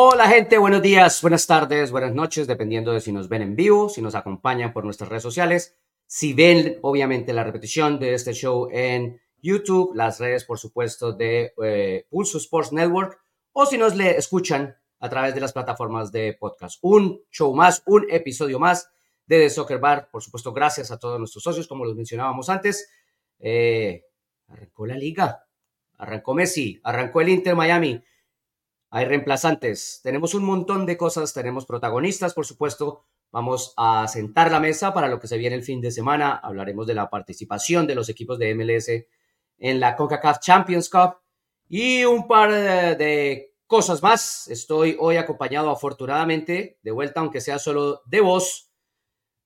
Hola gente, buenos días, buenas tardes, buenas noches, dependiendo de si nos ven en vivo, si nos acompañan por nuestras redes sociales, si ven obviamente la repetición de este show en YouTube, las redes por supuesto de eh, Pulso Sports Network o si nos le escuchan a través de las plataformas de podcast. Un show más, un episodio más de The Soccer Bar, por supuesto gracias a todos nuestros socios, como los mencionábamos antes. Eh, arrancó la liga, arrancó Messi, arrancó el Inter Miami hay reemplazantes, tenemos un montón de cosas, tenemos protagonistas, por supuesto. Vamos a sentar la mesa para lo que se viene el fin de semana. Hablaremos de la participación de los equipos de MLS en la CONCACAF Champions Cup y un par de, cosas más. Estoy hoy acompañado afortunadamente, de vuelta, aunque sea solo de voz,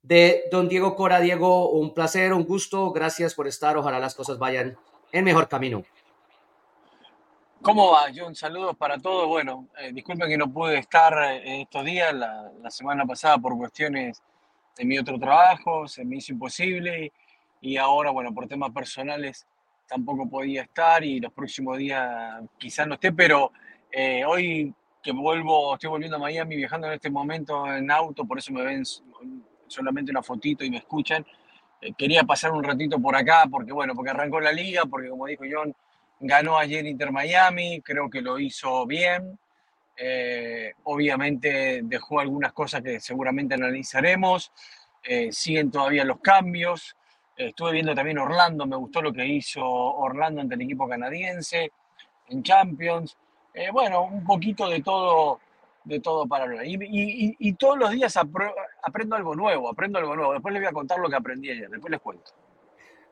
de don Diego Cora. Diego, un placer, un gusto. Gracias por estar. Ojalá las cosas vayan en mejor camino. ¿Cómo va, John? Saludos para todos. Bueno, eh, disculpen que no pude estar eh, estos días, la, semana pasada por cuestiones de mi otro trabajo, se me hizo imposible y ahora, bueno, por temas personales tampoco podía estar y los próximos días quizás no esté, pero eh, hoy que vuelvo, estoy volviendo a Miami viajando en este momento en auto, por eso me ven solamente una fotito y me escuchan. quería pasar un ratito por acá porque, bueno, porque arrancó la liga, porque como dijo John, Ganó ayer Inter Miami, creo que lo hizo bien. Eh, obviamente dejó algunas cosas que seguramente analizaremos. Eh, siguen todavía los cambios. estuve viendo también Orlando, me gustó lo que hizo Orlando ante el equipo canadiense en Champions. Eh, bueno, un poquito de todo, de todo para hablar. Y, todos los días aprendo algo nuevo, aprendo algo nuevo. Después les voy a contar lo que aprendí ayer, después les cuento.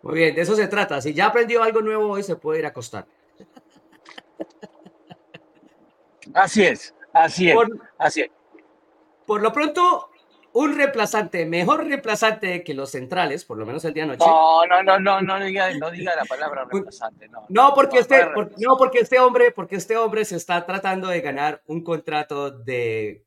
Muy bien, de eso se trata. Si ya aprendió algo nuevo hoy, se puede ir a acostar. Así es, así es, por, así es. Por lo pronto, un reemplazante, mejor reemplazante que los centrales, por lo menos el día noche. No, no, no, no, no diga, no diga la palabra reemplazante, no. No, porque este, no, porque este hombre, porque este hombre se está tratando de ganar un contrato de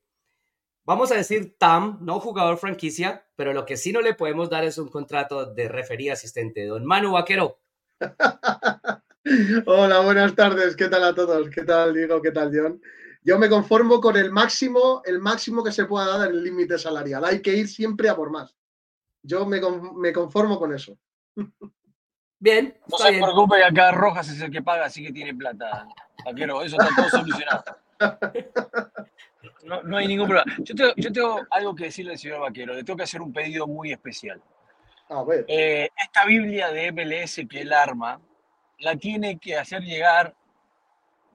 vamos a decir TAM, no jugador franquicia, pero lo que sí no le podemos dar es un contrato de referí asistente. Don Manu Vaquero. Hola, buenas tardes. ¿Qué tal a todos? ¿Qué tal, Diego? ¿Qué tal, John? Yo me conformo con el máximo, el máximo que se pueda dar en el límite salarial. Hay que ir siempre a por más. Yo me, conformo con eso. Bien. No se preocupe, acá Rojas es el que paga, así que tiene plata. Vaquero, eso está todo solucionado. No, hay ningún problema. Yo tengo, algo que decirle al señor Vaquero. Le tengo que hacer un pedido muy especial. A ver. Eh, esta Biblia de MLS que él arma, la tiene que hacer llegar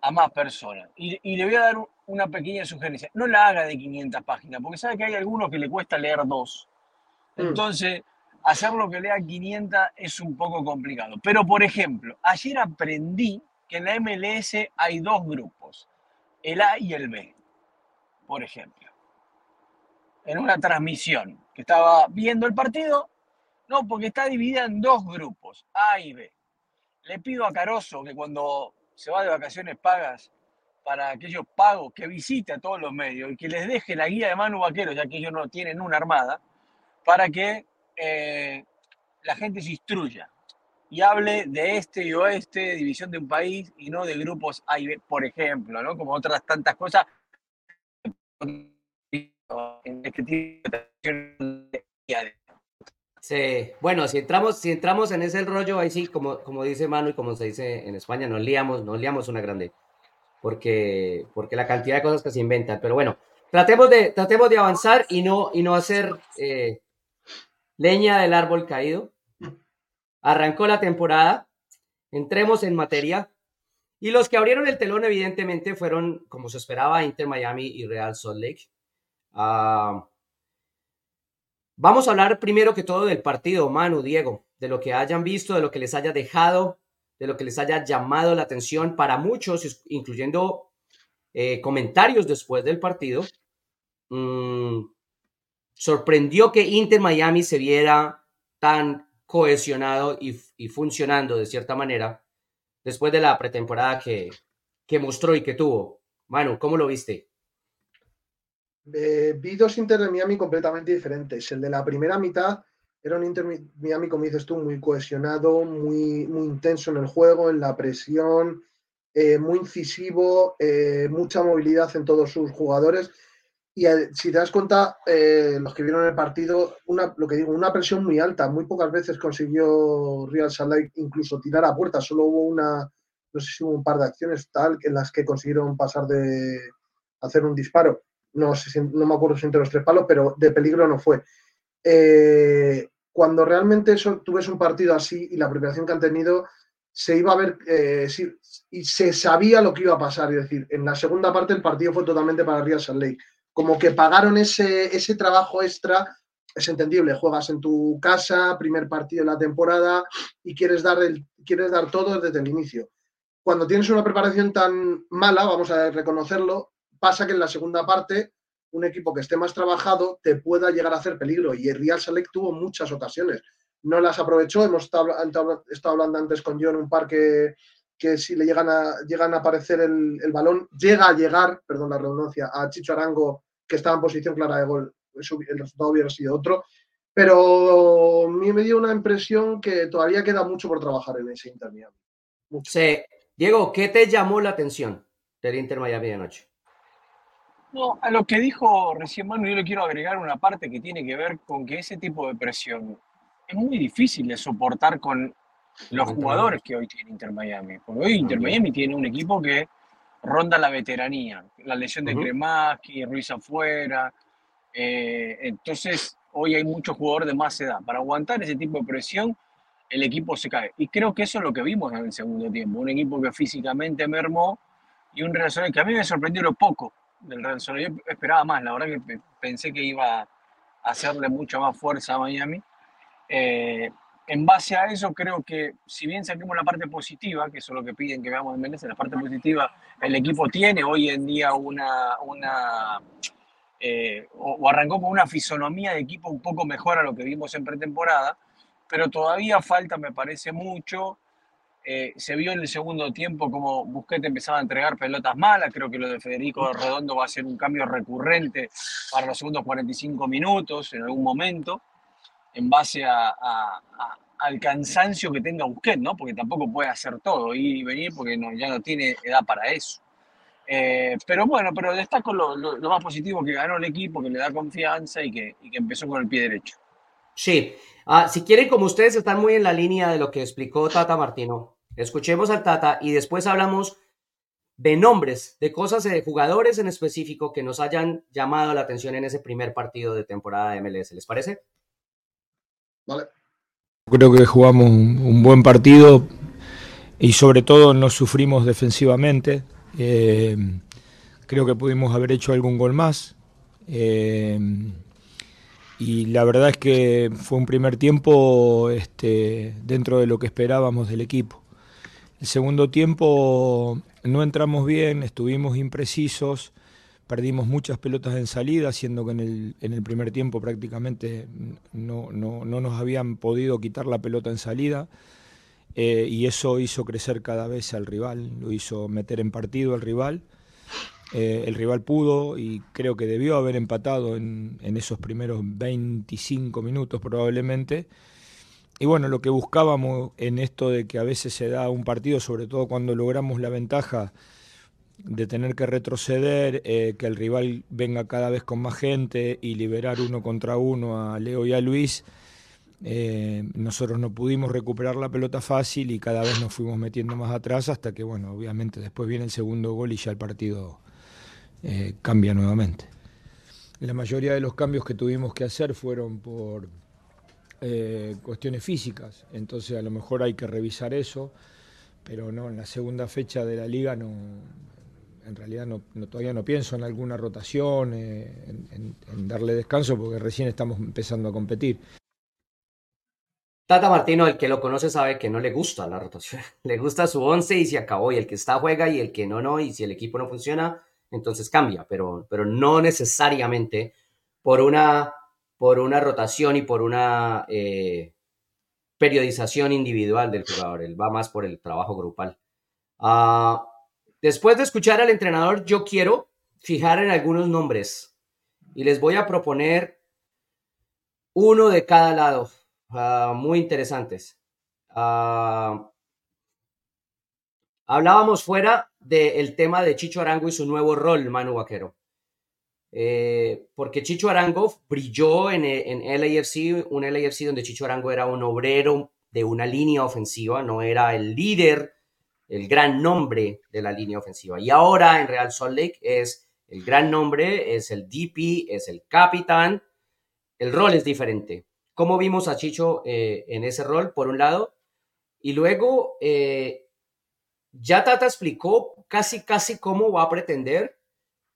a más personas. Y, le voy a dar una pequeña sugerencia. No la haga de 500 páginas, porque sabe que hay algunos que le cuesta leer dos. Mm. Entonces, hacerlo que lea 500 es un poco complicado. Pero, por ejemplo, ayer aprendí que en la MLS hay dos grupos, el A y el B por ejemplo, en una transmisión que estaba viendo el partido, no, porque está dividida en dos grupos, A y B. Le pido a Caroso que cuando se va de vacaciones pagas para aquellos pagos que visite a todos los medios y que les deje la guía de Manu Vaquero, ya que ellos no tienen una armada, para que eh, la gente se instruya y hable de este y oeste, división de un país y no de grupos A y B, por ejemplo, ¿no? Como otras tantas cosas. Sí, bueno, si entramos, si entramos en ese rollo, ahí sí, como, como dice Manu y como se dice en España, nos liamos, nos liamos una grande, porque, porque la cantidad de cosas que se inventan, pero bueno, tratemos de, tratemos de avanzar y no, y no hacer eh, leña del árbol caído. Arrancó la temporada, entremos en materia. Y los que abrieron el telón, evidentemente, fueron, como se esperaba, Inter Miami y Real Salt Lake. Ah, vamos a hablar primero que todo del partido, Manu, Diego, de lo que hayan visto, de lo que les haya dejado, de lo que les haya llamado la atención para muchos, incluyendo eh, comentarios después del partido. Mm, sorprendió que Inter Miami se viera tan cohesionado y funcionando de cierta manera después de la pretemporada que, que mostró y que tuvo. Manu, ¿cómo lo viste? Eh, vi dos Inter de Miami completamente diferentes. El de la primera mitad era un Inter Miami, como dices tú, muy cohesionado, muy, muy intenso en el juego, en la presión, eh, muy incisivo, eh, mucha movilidad en todos sus jugadores. Y si te das cuenta, los que vieron el partido, una, lo que digo, una presión muy alta. Muy pocas veces consiguió Real Salt Lake incluso tirar a puerta. Solo hubo una, no sé si hubo un par de acciones tal en las que consiguieron pasar de hacer un disparo. No, sé no me acuerdo si entre los tres palos, pero de peligro no fue. Eh, cuando realmente eso, tú ves un partido así y la preparación que han tenido, se iba a ver eh, y se sabía lo que iba a pasar. Es decir, en la segunda parte el partido fue totalmente para Real Salt Lake. Como que pagaron ese, ese trabajo extra, es entendible, juegas en tu casa, primer partido de la temporada y quieres dar, quieres dar todo desde el inicio cuando tienes una preparación tan mala, vamos a reconocerlo, pasa que en la segunda parte un equipo que esté más trabajado te pueda llegar a hacer peligro. Y el Real Select tuvo muchas ocasiones. No las aprovechó. Hemos estado, hablando antes con John un par que, si le llegan a, llegan a aparecer el, balón, llega a llegar, perdón la redundancia, a Chicho Arango, que estaba en posición clara de gol. El resultado hubiera sido otro. Pero a mí me dio una impresión que todavía queda mucho por trabajar en ese Inter Sí, Diego, ¿qué te llamó la atención del Inter Miami de anoche? No, a lo que dijo recién Manu, yo le quiero agregar una parte que tiene que ver con que ese tipo de presión es muy difícil de soportar con los jugadores que hoy tiene Inter Miami. Porque hoy Inter Miami tiene un equipo que ronda la veteranía. La lesión de uh Ruiz afuera. Eh, entonces, hoy hay muchos jugadores de más edad. Para aguantar ese tipo de presión, el equipo se cae. Y creo que eso es lo que vimos en el segundo tiempo. Un equipo que físicamente mermó y un Real que a mí me sorprendió lo poco del Real Yo esperaba más, la verdad que pensé que iba a hacerle mucha más fuerza a Miami. Eh, en base a eso, creo que si bien saquemos la parte positiva, que eso es lo que piden que veamos en Mendes, la parte positiva, el equipo tiene hoy en día una, una eh, o arrancó con una fisonomía de equipo un poco mejor a lo que vimos en pretemporada, pero todavía falta, me parece mucho. Eh, se vio en el segundo tiempo como Busquete empezaba a entregar pelotas malas. Creo que lo de Federico Redondo va a ser un cambio recurrente para los segundos 45 minutos en algún momento, en base a, al cansancio que tenga Busquete, ¿no? Porque tampoco puede hacer todo, ir y venir, porque ya no tiene edad para eso. Eh, pero bueno, pero destaco lo, lo, más positivo que ganó el equipo, que le da confianza y que, y empezó con el pie derecho. Sí, Ah, si quieren, como ustedes están muy en la línea de lo que explicó Tata Martino, escuchemos al Tata y después hablamos de nombres, de cosas, de jugadores en específico que nos hayan llamado la atención en ese primer partido de temporada de MLS. ¿Les parece? Creo que jugamos un, buen partido y sobre todo no sufrimos defensivamente. Eh, creo que pudimos haber hecho algún gol más. Eh, y la verdad es que fue un primer tiempo este, dentro de lo que esperábamos del equipo. El segundo tiempo no entramos bien, estuvimos imprecisos, perdimos muchas pelotas en salida, siendo que en el, en el primer tiempo prácticamente no, no, no, nos habían podido quitar la pelota en salida. Eh, y eso hizo crecer cada vez al rival, lo hizo meter en partido al rival. Eh, el rival pudo y creo que debió haber empatado en, esos primeros 25 minutos probablemente. Y bueno, lo que buscábamos en esto de que a veces se da un partido, sobre todo cuando logramos la ventaja de tener que retroceder, eh, que el rival venga cada vez con más gente y liberar uno contra uno a Leo y a Luis, eh, nosotros no pudimos recuperar la pelota fácil y cada vez nos fuimos metiendo más atrás hasta que, bueno, obviamente después viene el segundo gol y ya el partido eh, cambia nuevamente. La mayoría de los cambios que tuvimos que hacer fueron por cuestiones físicas, entonces a lo mejor hay que revisar eso, pero no, en la segunda fecha de la liga no, en realidad no, todavía no pienso en alguna rotación, eh, en, darle descanso, porque recién estamos empezando a competir. Tata Martino, el que lo conoce sabe que no le gusta la rotación, le gusta su once y se acabó, y el que está juega y el que no, no, y si el equipo no funciona, entonces cambia, pero, pero no necesariamente por una, por una rotación y por una eh, periodización individual del jugador, él va más por el trabajo grupal. Ah, después de escuchar al entrenador, yo quiero fijar en algunos nombres y les voy a proponer uno de cada lado, ah, muy interesantes. Ah, hablábamos fuera del tema de Chicho Arango y su nuevo rol, Manu Vaquero. Eh, porque Chicho Arango brilló en, en LAFC, un LAFC donde Chicho Arango era un obrero de una línea ofensiva, no era el líder, el gran nombre de la línea ofensiva. Y ahora en Real Salt Lake es el gran nombre, es el DP, es el capitán. El rol es diferente. ¿Cómo vimos a Chicho eh, en ese rol, por un lado? Y luego, eh, ya Tata explicó casi, casi cómo va a pretender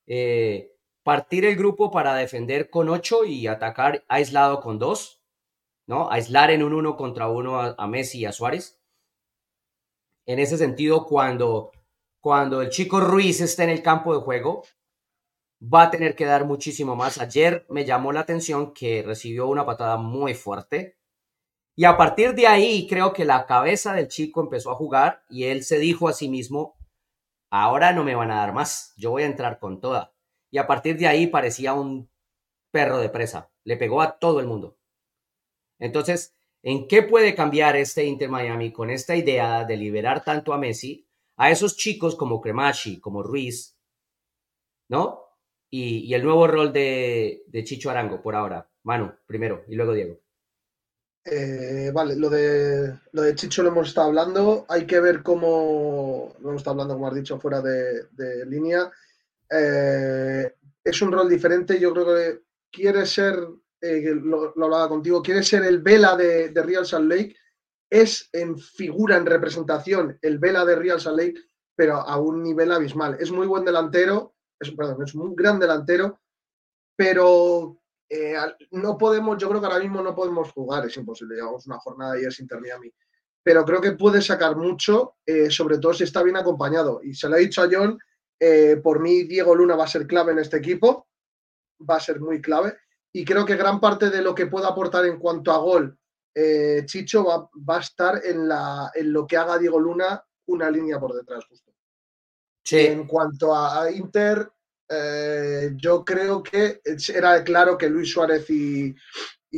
eh, partir el grupo para defender con ocho y atacar aislado con dos. ¿no? Aislar en un uno contra uno a, Messi y a Suárez. En ese sentido, cuando, cuando el chico Ruiz esté en el campo de juego, va a tener que dar muchísimo más. Ayer me llamó la atención que recibió una patada muy fuerte. Y a partir de ahí creo que la cabeza del chico empezó a jugar y él se dijo a sí mismo, ahora no me van a dar más, yo voy a entrar con toda. Y a partir de ahí parecía un perro de presa, le pegó a todo el mundo. Entonces, ¿en qué puede cambiar este Inter Miami con esta idea de liberar tanto a Messi a esos chicos como Cremachi, como Ruiz, ¿no? Y, el nuevo rol de, Chicho Arango por ahora. Manu, primero, y luego Diego. Eh, vale, lo de, lo de Chicho lo hemos estado hablando. Hay que ver cómo, lo hemos estado hablando, como has dicho, fuera de, línea. Eh, es un rol diferente. Yo creo que quiere ser eh, lo, hablaba contigo, quiere ser el Vela de, Real Salt Lake, es en figura, en representación, el Vela de Real Salt Lake, pero a un nivel abismal. Es muy buen delantero, es, perdón, es un gran delantero, pero eh, no podemos, yo creo que ahora mismo no podemos jugar, es imposible, llevamos una jornada es Inter Miami. Pero creo que puede sacar mucho, eh, sobre todo si está bien acompañado. Y se lo he dicho a John, por mí Diego Luna va a ser clave en este equipo, va a ser muy clave y creo que gran parte de lo que pueda aportar en cuanto a gol eh, Chicho va, a estar en, la, en lo que haga Diego Luna una línea por detrás justo. En cuanto a, Inter, eh, yo creo que era claro que Luis Suárez y,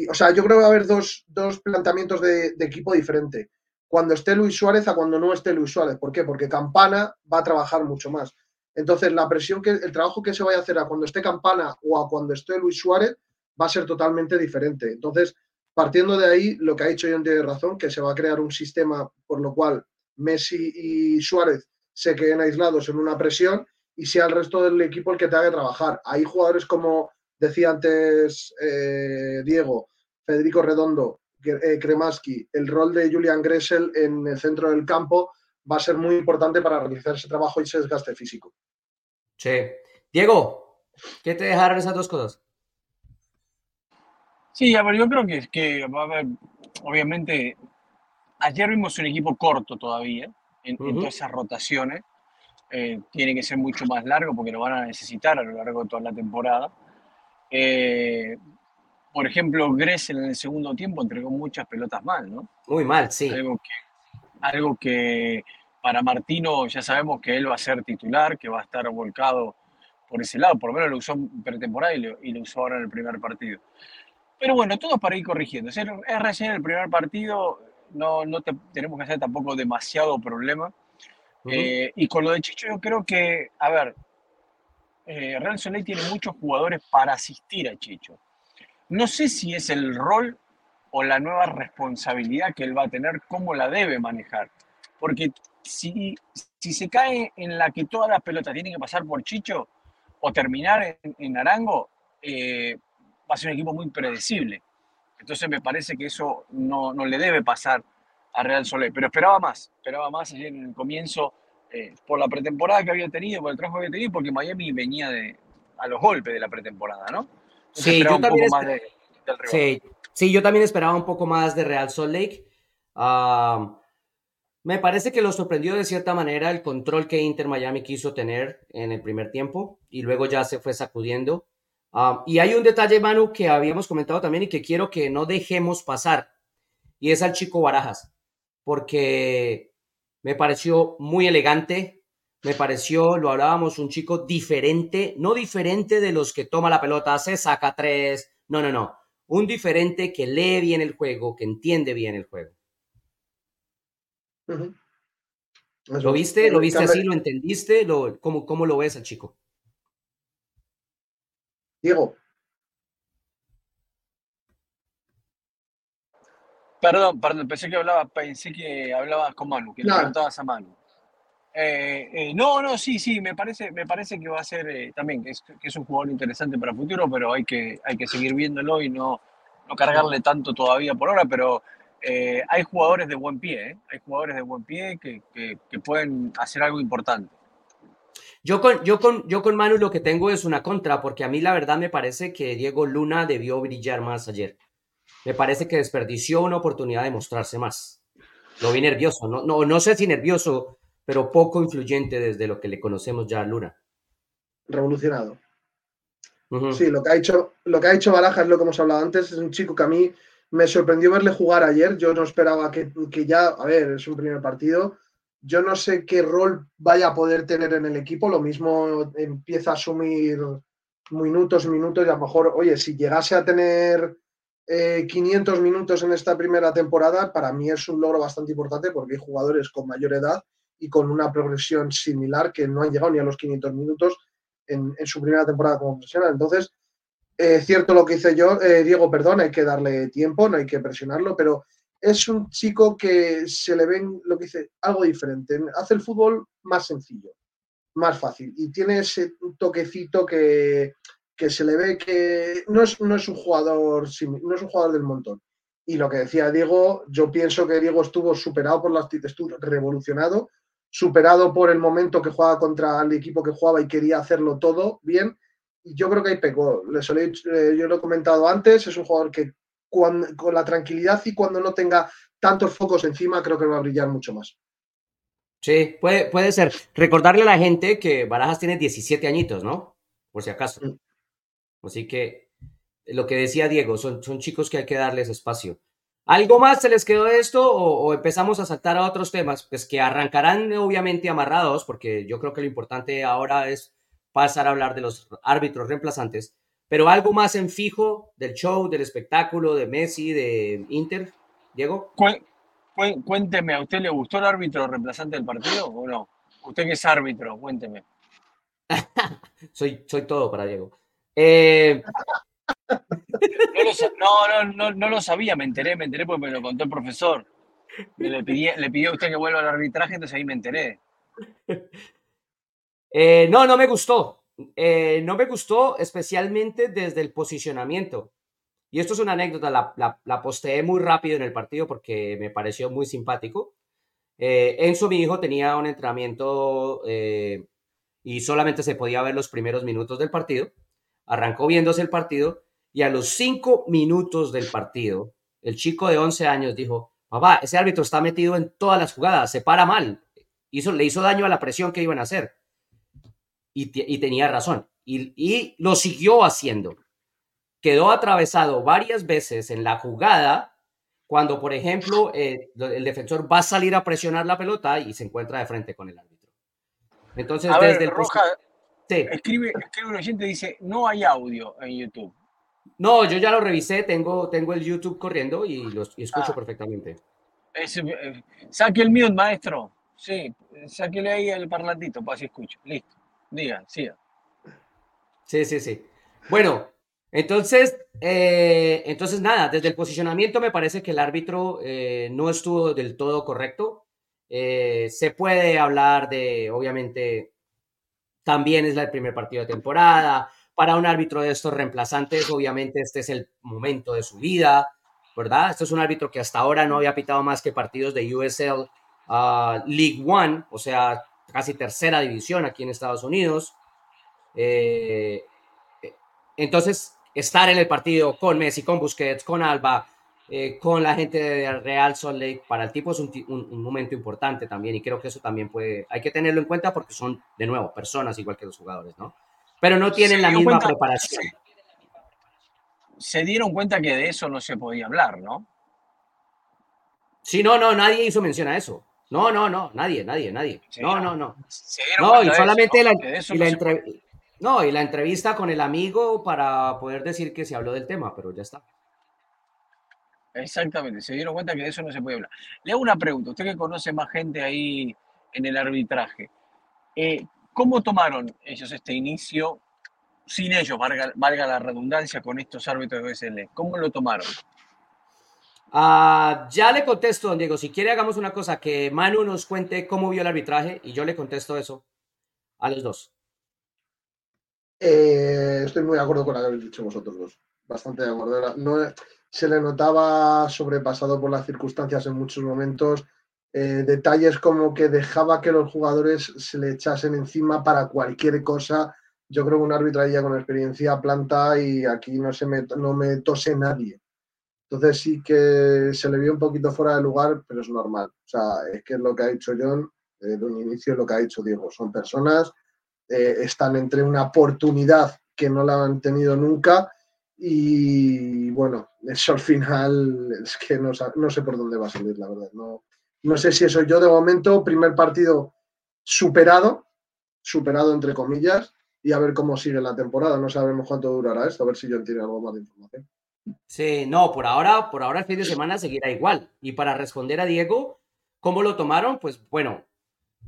O sea, yo creo que va a haber dos, planteamientos de, equipo diferente. Cuando esté Luis Suárez a cuando no esté Luis Suárez. ¿Por qué? Porque Campana va a trabajar mucho más. Entonces, la presión que el trabajo que se vaya a hacer a cuando esté Campana o a cuando esté Luis Suárez va a ser totalmente diferente. Entonces, partiendo de ahí, lo que ha dicho John tiene razón, que se va a crear un sistema por lo cual Messi y Suárez se queden aislados en una presión y sea el resto del equipo el que te haga trabajar. Hay jugadores como decía antes eh, Diego, Federico Redondo, eh, Kremaski, el rol de Julian Gressel en el centro del campo va a ser muy importante para realizar ese trabajo y ese desgaste físico. Sí. Diego, ¿qué te dejaron esas dos cosas? Sí, a ver, yo creo que, que va a haber, obviamente, ayer vimos un equipo corto todavía en, todas esas rotaciones. Eh, tiene que ser mucho más largo porque lo van a necesitar a lo largo de toda la temporada. Eh, por ejemplo, Gressel en el segundo tiempo entregó muchas pelotas mal, ¿no? Muy mal, sí. Algo que, algo que para Martino ya sabemos que él va a ser titular, que va a estar volcado por ese lado, por lo menos lo usó en pretemporada y lo, y lo usó ahora en el primer partido. Pero bueno, todo para ir corrigiendo. Es recién el primer partido, no, no tenemos que hacer tampoco demasiado problema. Eh, y con lo de Chicho, yo creo que, a ver, eh, Real Soleil tiene muchos jugadores para asistir a Chicho. No sé si es el rol o la nueva responsabilidad que él va a tener, cómo la debe manejar. Porque si, si se cae en la que todas las pelotas tienen que pasar por Chicho o terminar en, en Arango, eh, va a ser un equipo muy predecible. Entonces me parece que eso no, no le debe pasar a Real Soleil. Pero esperaba más, esperaba más ayer en el comienzo eh, por la pretemporada que había tenido, por el trabajo que había tenido, porque Miami venía de, a los golpes de la pretemporada, ¿no? sí, yo también sí, sí, yo también esperaba un poco más de Real Salt Lake. me parece que lo sorprendió de cierta manera el control que Inter Miami quiso tener en el primer tiempo y luego ya se fue sacudiendo. Um, y hay un detalle, Manu, que habíamos comentado también y que quiero que no dejemos pasar, y es al chico Barajas, porque me pareció muy elegante, me pareció, lo hablábamos, un chico diferente, no diferente de los que toma la pelota, se saca tres, no, no, no, un diferente que lee bien el juego, que entiende bien el juego. ¿Lo viste? ¿Lo viste así? ¿Lo entendiste? ¿Lo, cómo, ¿Cómo lo ves al chico? Diego. Perdón, perdón, pensé que hablaba, pensé que hablabas con Manu, que le preguntabas a Manu. Eh, eh, no, no, sí, sí, me parece, me parece que va a ser eh, también, que es, que es, un jugador interesante para el futuro, pero hay que, hay que seguir viéndolo y no, no cargarle tanto todavía por ahora, pero hay jugadores de buen pie, hay jugadores de buen pie que, que, que, pueden hacer algo importante. Yo con, yo, con, yo con Manu lo que tengo es una contra, porque a mí la verdad me parece que Diego Luna debió brillar más ayer. Me parece que desperdició una oportunidad de mostrarse más. Lo vi nervioso, no, no, no sé si nervioso, pero poco influyente desde lo que le conocemos ya a Luna. Revolucionado. Sí, lo que, ha hecho, lo que ha hecho Baraja es lo que hemos hablado antes. Es un chico que a mí me sorprendió verle jugar ayer. Yo no esperaba que, que ya, a ver, es un primer partido. Yo no sé qué rol vaya a poder tener en el equipo. Lo mismo empieza a asumir minutos minutos y a lo mejor, oye, si llegase a tener 500 eh, minutos en esta primera temporada, para mí es un logro bastante importante porque hay jugadores con mayor edad y con una progresión similar que no han llegado ni a los 500 minutos en, su primera temporada como profesional. Entonces, es eh, cierto lo que hice yo, eh, Diego, perdón, hay que darle tiempo, no hay que presionarlo, pero es un chico que se le ven lo que dice algo diferente. Hace el fútbol más sencillo, más fácil y tiene ese toquecito que, que se le ve que no es, no es un jugador no es un jugador del montón. Y lo que decía Diego, yo pienso que Diego estuvo superado por la actitud, revolucionado, superado por el momento que jugaba contra el equipo que jugaba y quería hacerlo todo bien. Y yo creo que ahí pecó. Eh, yo lo he comentado antes, es un jugador que con la tranquilidad y cuando no tenga tantos focos encima, creo que va a brillar mucho más. Sí, puede, puede ser. Recordarle a la gente que Barajas tiene 17 añitos, ¿no? Por si acaso. Mm. Así que lo que decía Diego, son, son chicos que hay que darles espacio. ¿Algo más se les quedó de esto o, empezamos a saltar a otros temas? Pues que arrancarán obviamente amarrados, porque yo creo que lo importante ahora es pasar a hablar de los árbitros reemplazantes. Pero algo más en fijo del show, del espectáculo, de Messi, de Inter, Diego. cuénteme, ¿a usted le gustó el árbitro reemplazante del partido o no? Usted que es árbitro, cuénteme. soy, soy todo para Diego. Eh, no, no, no, no, lo sabía, me enteré, me enteré porque me lo contó el profesor. Le, le pidió a usted que vuelva al arbitraje, entonces ahí me enteré. Eh, no, no me gustó. Eh, no me gustó especialmente desde el posicionamiento. Y esto es una anécdota, la, la, posteé muy rápido en el partido porque me pareció muy simpático. Eh, Enzo, mi hijo, tenía un entrenamiento y solamente se podía ver los primeros minutos del partido. Arrancó viéndose el partido y a los cinco minutos del partido, el chico de 11 años dijo, papá, ese árbitro está metido en todas las jugadas, se para mal, hizo, le hizo daño a la presión que iban a hacer. Y, tenía razón. Y, lo siguió haciendo. Quedó atravesado varias veces en la jugada cuando, por ejemplo, eh, el defensor va a salir a presionar la pelota y se encuentra de frente con el árbitro. Entonces, desde el... Roja, escribe, escribe un oyente dice, no hay audio en YouTube. No, yo ya lo revisé, tengo, tengo el YouTube corriendo y lo escucho ah. perfectamente. Eh, saque el mute, maestro. Sí, sáquele ahí el parlantito para así escucho. Listo. Diga, siga. Sí, sí, sí. Bueno, entonces, eh, entonces nada, desde el posicionamiento me parece que el árbitro eh, no estuvo del todo correcto. se puede hablar de, obviamente, también es el primer partido de temporada, para un árbitro de estos reemplazantes, obviamente este es el momento de su vida, ¿verdad? Este es un árbitro que hasta ahora no había pitado más que partidos de USL uh, League One, o sea, casi tercera división aquí en Estados Unidos. Eh, entonces, estar en el partido con Messi, con Busquets, con Alba, eh, con la gente de Real Salt Lake, para el tipo es un, un, momento importante también y creo que eso también puede, hay que tenerlo en cuenta porque son, de nuevo, personas igual que los jugadores, ¿no? pero no tienen la misma preparación. Se dieron cuenta que de eso no se podía hablar, ¿no? Sí, no, no, nadie hizo mención a eso. No, no, no, nadie, nadie, nadie. no, no, no. no, y solamente la, no, y la entrevista con el amigo para poder decir que se habló del tema, pero ya está. Exactamente, se dieron cuenta que de eso no se puede hablar. Le hago una pregunta, usted que conoce más gente ahí en el arbitraje. Eh, ¿Cómo tomaron ellos este inicio, sin ellos, valga, la redundancia, con estos árbitros de BSL? ¿Cómo lo tomaron? Ah, ya le contesto, don Diego. Si quiere, hagamos una cosa: que Manu nos cuente cómo vio el arbitraje y yo le contesto eso a los dos. Eh, estoy muy de acuerdo con lo que habéis dicho vosotros dos. Bastante de acuerdo. No, se le notaba sobrepasado por las circunstancias en muchos momentos. Eh, detalles como que dejaba que los jugadores se le echasen encima para cualquier cosa. Yo creo que un árbitro ya con experiencia planta y aquí no, se me, no me tose nadie. Entonces sí que se le vio un poquito fuera de lugar, pero es normal. O sea, es que es lo que ha dicho John, eh, de un inicio es lo que ha dicho Diego. Son personas, eh, están entre una oportunidad que no la han tenido nunca y bueno, eso al final es que no, no sé por dónde va a salir, la verdad. No, no sé si eso yo de momento, primer partido superado, superado entre comillas, y a ver cómo sigue la temporada. No sabemos cuánto durará esto, a ver si yo tiene algo más de información. Sí, no, por ahora, por ahora el fin de semana seguirá igual. Y para responder a Diego, ¿cómo lo tomaron? Pues bueno,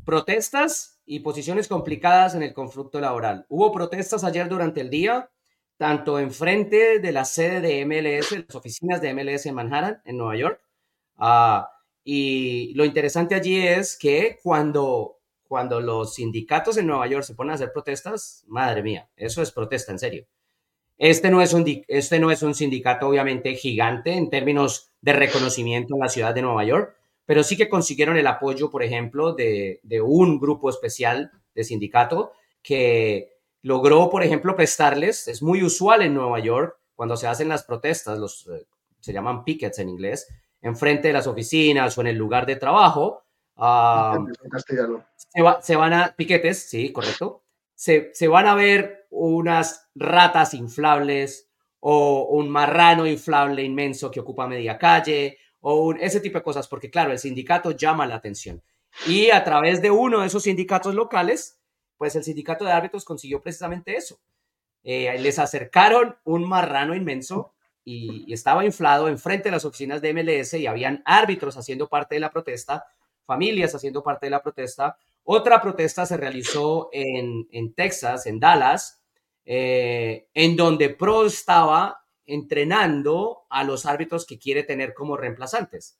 protestas y posiciones complicadas en el conflicto laboral. Hubo protestas ayer durante el día, tanto enfrente de la sede de MLS, las oficinas de MLS en Manhattan, en Nueva York, uh, y lo interesante allí es que cuando, cuando los sindicatos en Nueva York se ponen a hacer protestas, madre mía, eso es protesta en serio. Este no es un, este no es un sindicato obviamente gigante en términos de reconocimiento en la ciudad de Nueva York, pero sí que consiguieron el apoyo, por ejemplo, de, de un grupo especial de sindicato que logró, por ejemplo, prestarles, es muy usual en Nueva York, cuando se hacen las protestas, los, eh, se llaman pickets en inglés, enfrente de las oficinas o en el lugar de trabajo. se, van a, piquetes, sí, correcto. Se, van a ver unas ratas inflables o un marrano inflable inmenso que ocupa media calle o ese tipo de cosas, porque claro, el sindicato llama la atención. Y a través de uno de esos sindicatos locales, pues el sindicato de árbitros consiguió precisamente eso. Eh, les acercaron un marrano inmenso y, estaba inflado enfrente de las oficinas de MLS y habían árbitros haciendo parte de la protesta, familias haciendo parte de la protesta. Otra protesta se realizó en, en Texas, en Dallas, eh, en donde Pro estaba entrenando a los árbitros que quiere tener como reemplazantes.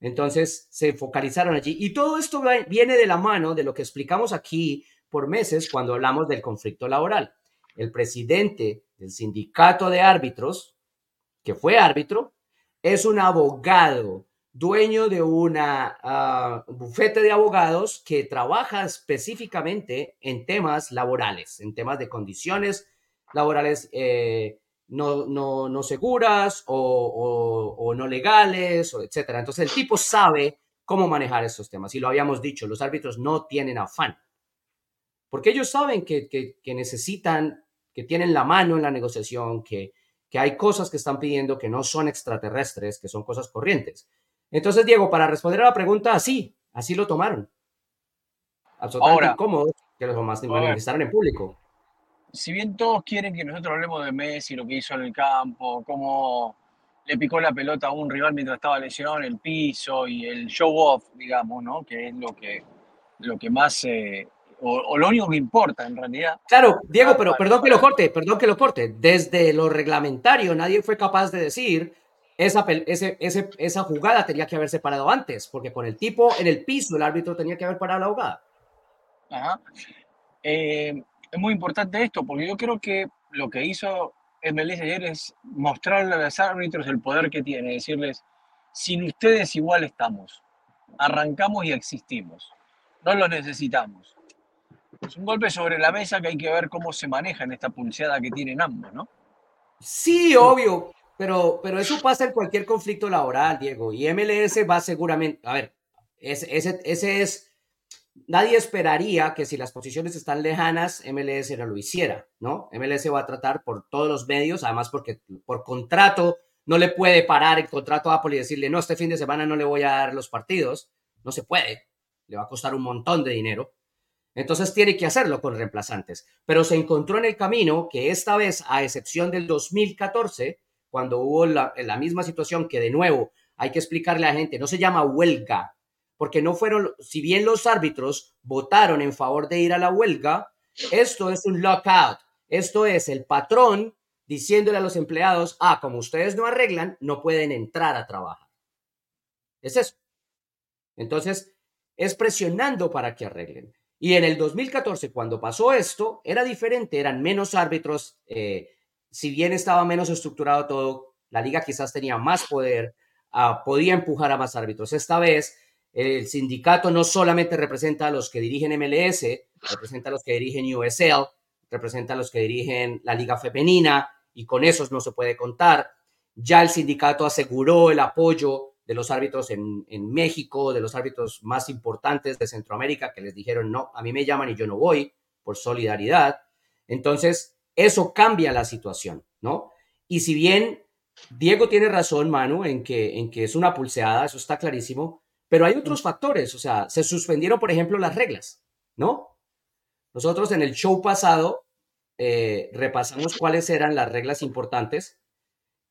Entonces se focalizaron allí. Y todo esto viene de la mano de lo que explicamos aquí por meses cuando hablamos del conflicto laboral. El presidente el sindicato de árbitros, que fue árbitro, es un abogado, dueño de una uh, bufete de abogados que trabaja específicamente en temas laborales, en temas de condiciones laborales eh, no, no, no, seguras o, no legales, o etcétera. Entonces el tipo sabe cómo manejar esos temas. Y lo habíamos dicho, los árbitros no tienen afán, porque ellos saben que, que, que necesitan que tienen la mano en la negociación, que, que hay cosas que están pidiendo que no son extraterrestres, que son cosas corrientes. Entonces, Diego, para responder a la pregunta, así, así lo tomaron. Absolutamente Ahora, incómodo que los manifestaron en público. Si bien todos quieren que nosotros hablemos de Messi, lo que hizo en el campo, cómo le picó la pelota a un rival mientras estaba lesionado en el piso y el show off, digamos, ¿no? Que es lo que, lo que más eh, o, lo único que importa en realidad. Claro, Diego, pero perdón que lo corte, perdón que lo corte. Desde lo reglamentario nadie fue capaz de decir esa, ese, ese, esa jugada tenía que haberse parado antes, porque con el tipo en el piso el árbitro tenía que haber parado la jugada. Ajá. Eh, es muy importante esto, porque yo creo que lo que hizo MLS ayer es mostrarle a los árbitros el poder que tiene, decirles, sin ustedes igual estamos, arrancamos y existimos, no lo necesitamos. Es un golpe sobre la mesa que hay que ver cómo se maneja en esta pulseada que tienen ambos, ¿no? Sí, obvio, pero, pero eso pasa en cualquier conflicto laboral, Diego, y MLS va seguramente, a ver, ese, ese, ese es, nadie esperaría que si las posiciones están lejanas, MLS no lo hiciera, ¿no? MLS va a tratar por todos los medios, además porque por contrato no le puede parar el contrato a Apple y decirle, no, este fin de semana no le voy a dar los partidos, no se puede, le va a costar un montón de dinero. Entonces tiene que hacerlo con reemplazantes. Pero se encontró en el camino que esta vez, a excepción del 2014, cuando hubo la, misma situación que de nuevo hay que explicarle a la gente, no se llama huelga, porque no fueron, si bien los árbitros votaron en favor de ir a la huelga, esto es un lockout. Esto es el patrón diciéndole a los empleados, ah, como ustedes no arreglan, no pueden entrar a trabajar. Es eso. Entonces, es presionando para que arreglen. Y en el 2014, cuando pasó esto, era diferente, eran menos árbitros, eh, si bien estaba menos estructurado todo, la liga quizás tenía más poder, ah, podía empujar a más árbitros. Esta vez, el sindicato no solamente representa a los que dirigen MLS, representa a los que dirigen USL, representa a los que dirigen la liga femenina, y con esos no se puede contar. Ya el sindicato aseguró el apoyo de los árbitros en, México, de los árbitros más importantes de Centroamérica, que les dijeron, no, a mí me llaman y yo no voy por solidaridad. Entonces, eso cambia la situación, ¿no? Y si bien Diego tiene razón, Manu, en que, en que es una pulseada, eso está clarísimo, pero hay otros factores, o sea, se suspendieron, por ejemplo, las reglas, ¿no? Nosotros en el show pasado eh, repasamos cuáles eran las reglas importantes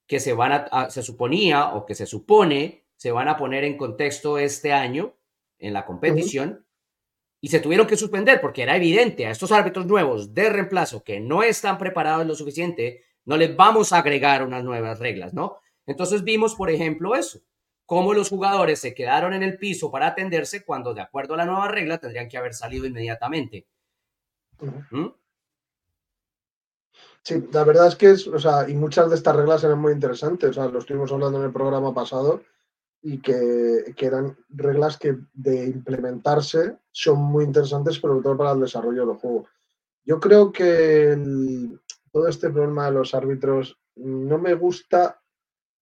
que se van a, se suponía o que se supone se van a poner en contexto este año en la competición y se tuvieron que suspender porque era evidente a estos árbitros nuevos de reemplazo que no están preparados lo suficiente, no les vamos a agregar unas nuevas reglas, ¿no? Entonces vimos, por ejemplo, eso, cómo los jugadores se quedaron en el piso para atenderse cuando de acuerdo a la nueva regla tendrían que haber salido inmediatamente. Sí, la verdad es que es, o sea, y muchas de estas reglas eran muy interesantes, o sea, lo estuvimos hablando en el programa pasado y que, eran reglas que de implementarse son muy interesantes, sobre todo para el desarrollo del juego. Yo creo que todo este problema de los árbitros no me gusta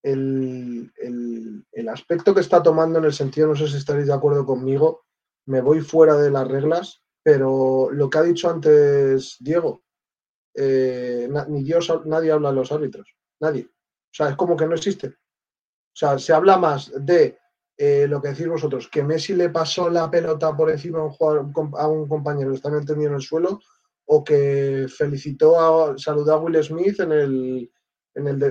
el, el, aspecto que está tomando en el sentido, no sé si estaréis de acuerdo conmigo, me voy fuera de las reglas, pero lo que ha dicho antes Diego, eh, ni Dios, nadie habla de los árbitros, nadie. O sea, es como que no existe. O sea, se habla más de eh, lo que decís vosotros, que Messi le pasó la pelota por encima a un, jugador, a un compañero que está entendido en el suelo, o que felicitó a, saludó a Will Smith en, el, en, el,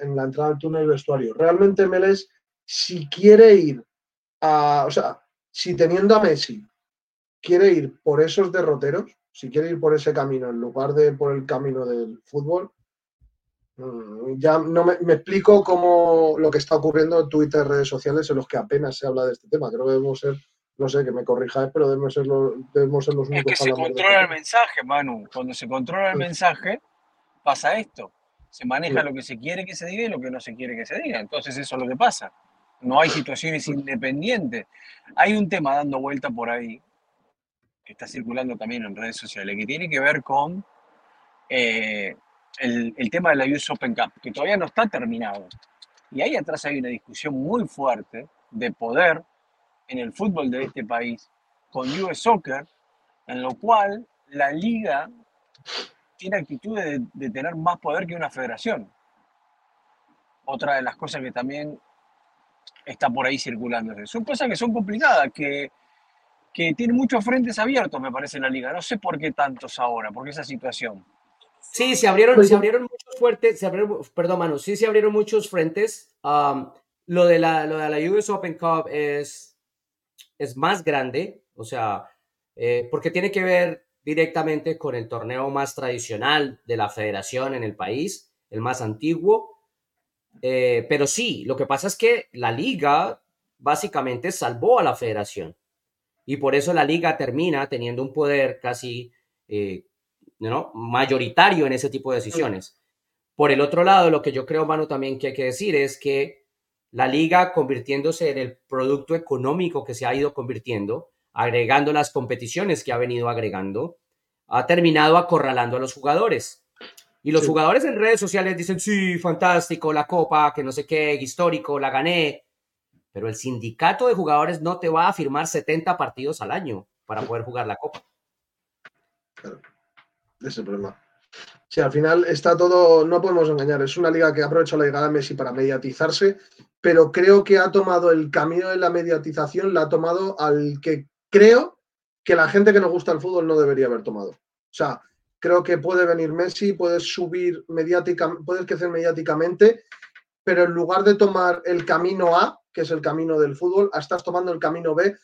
en, la entrada del túnel vestuario. Realmente Meles, si quiere ir a, o sea, si teniendo a Messi quiere ir por esos derroteros, si quiere ir por ese camino en lugar de por el camino del fútbol, ya no me, explico cómo lo que está ocurriendo en Twitter, redes sociales, en los que apenas se habla de este tema. Creo que debemos ser, no sé, que me corrija, pero debemos ser los, debemos ser los únicos. Es que se controla el mensaje, Manu. Cuando se controla el mensaje, pasa esto. Se maneja lo que se quiere que se diga y lo que no se quiere que se diga. Entonces eso es lo que pasa. No hay situaciones independientes. Hay un tema dando vuelta por ahí, que está circulando también en redes sociales, que tiene que ver con eh, el, tema de la US Open Cup, que todavía no está terminado. Y ahí atrás hay una discusión muy fuerte de poder en el fútbol de este país con US Soccer, en lo cual la liga tiene actitudes de, tener más poder que una federación. Otra de las cosas que también está por ahí circulando. Son cosas que son complicadas, que que tiene muchos frentes abiertos, me parece, en la liga. No sé por qué tantos ahora, por qué esa situación. Sí, se abrieron, pues se abrieron muchos fuertes, se abrieron, perdón, Manu, sí se abrieron muchos frentes. lo, de la, lo de la US Open Cup es, es más grande, o sea, eh, porque tiene que ver directamente con el torneo más tradicional de la federación en el país, el más antiguo. Eh, pero sí, lo que pasa es que la liga básicamente salvó a la federación y por eso la liga termina teniendo un poder casi eh, ¿no? mayoritario en ese tipo de decisiones. Por el otro lado, lo que yo creo, Manu, también que hay que decir es que la liga convirtiéndose en el producto económico que se ha ido convirtiendo, agregando las competiciones que ha venido agregando, ha terminado acorralando a los jugadores. Y los jugadores en redes sociales dicen, sí, fantástico, la copa, que no sé qué, histórico, la gané pero el sindicato de jugadores no te va a firmar 70 partidos al año para poder jugar la Copa. Claro, ese es el problema. Sí, al final está todo, no podemos engañar, es una liga que aprovecha la llegada de Messi para mediatizarse, pero creo que ha tomado el camino de la mediatización, la ha tomado al que creo que la gente que nos gusta el fútbol no debería haber tomado. O sea, creo que puede venir Messi, puedes subir mediáticamente, puedes crecer mediáticamente, pero en lugar de tomar el camino A, que es el camino del fútbol, estás tomando el camino B.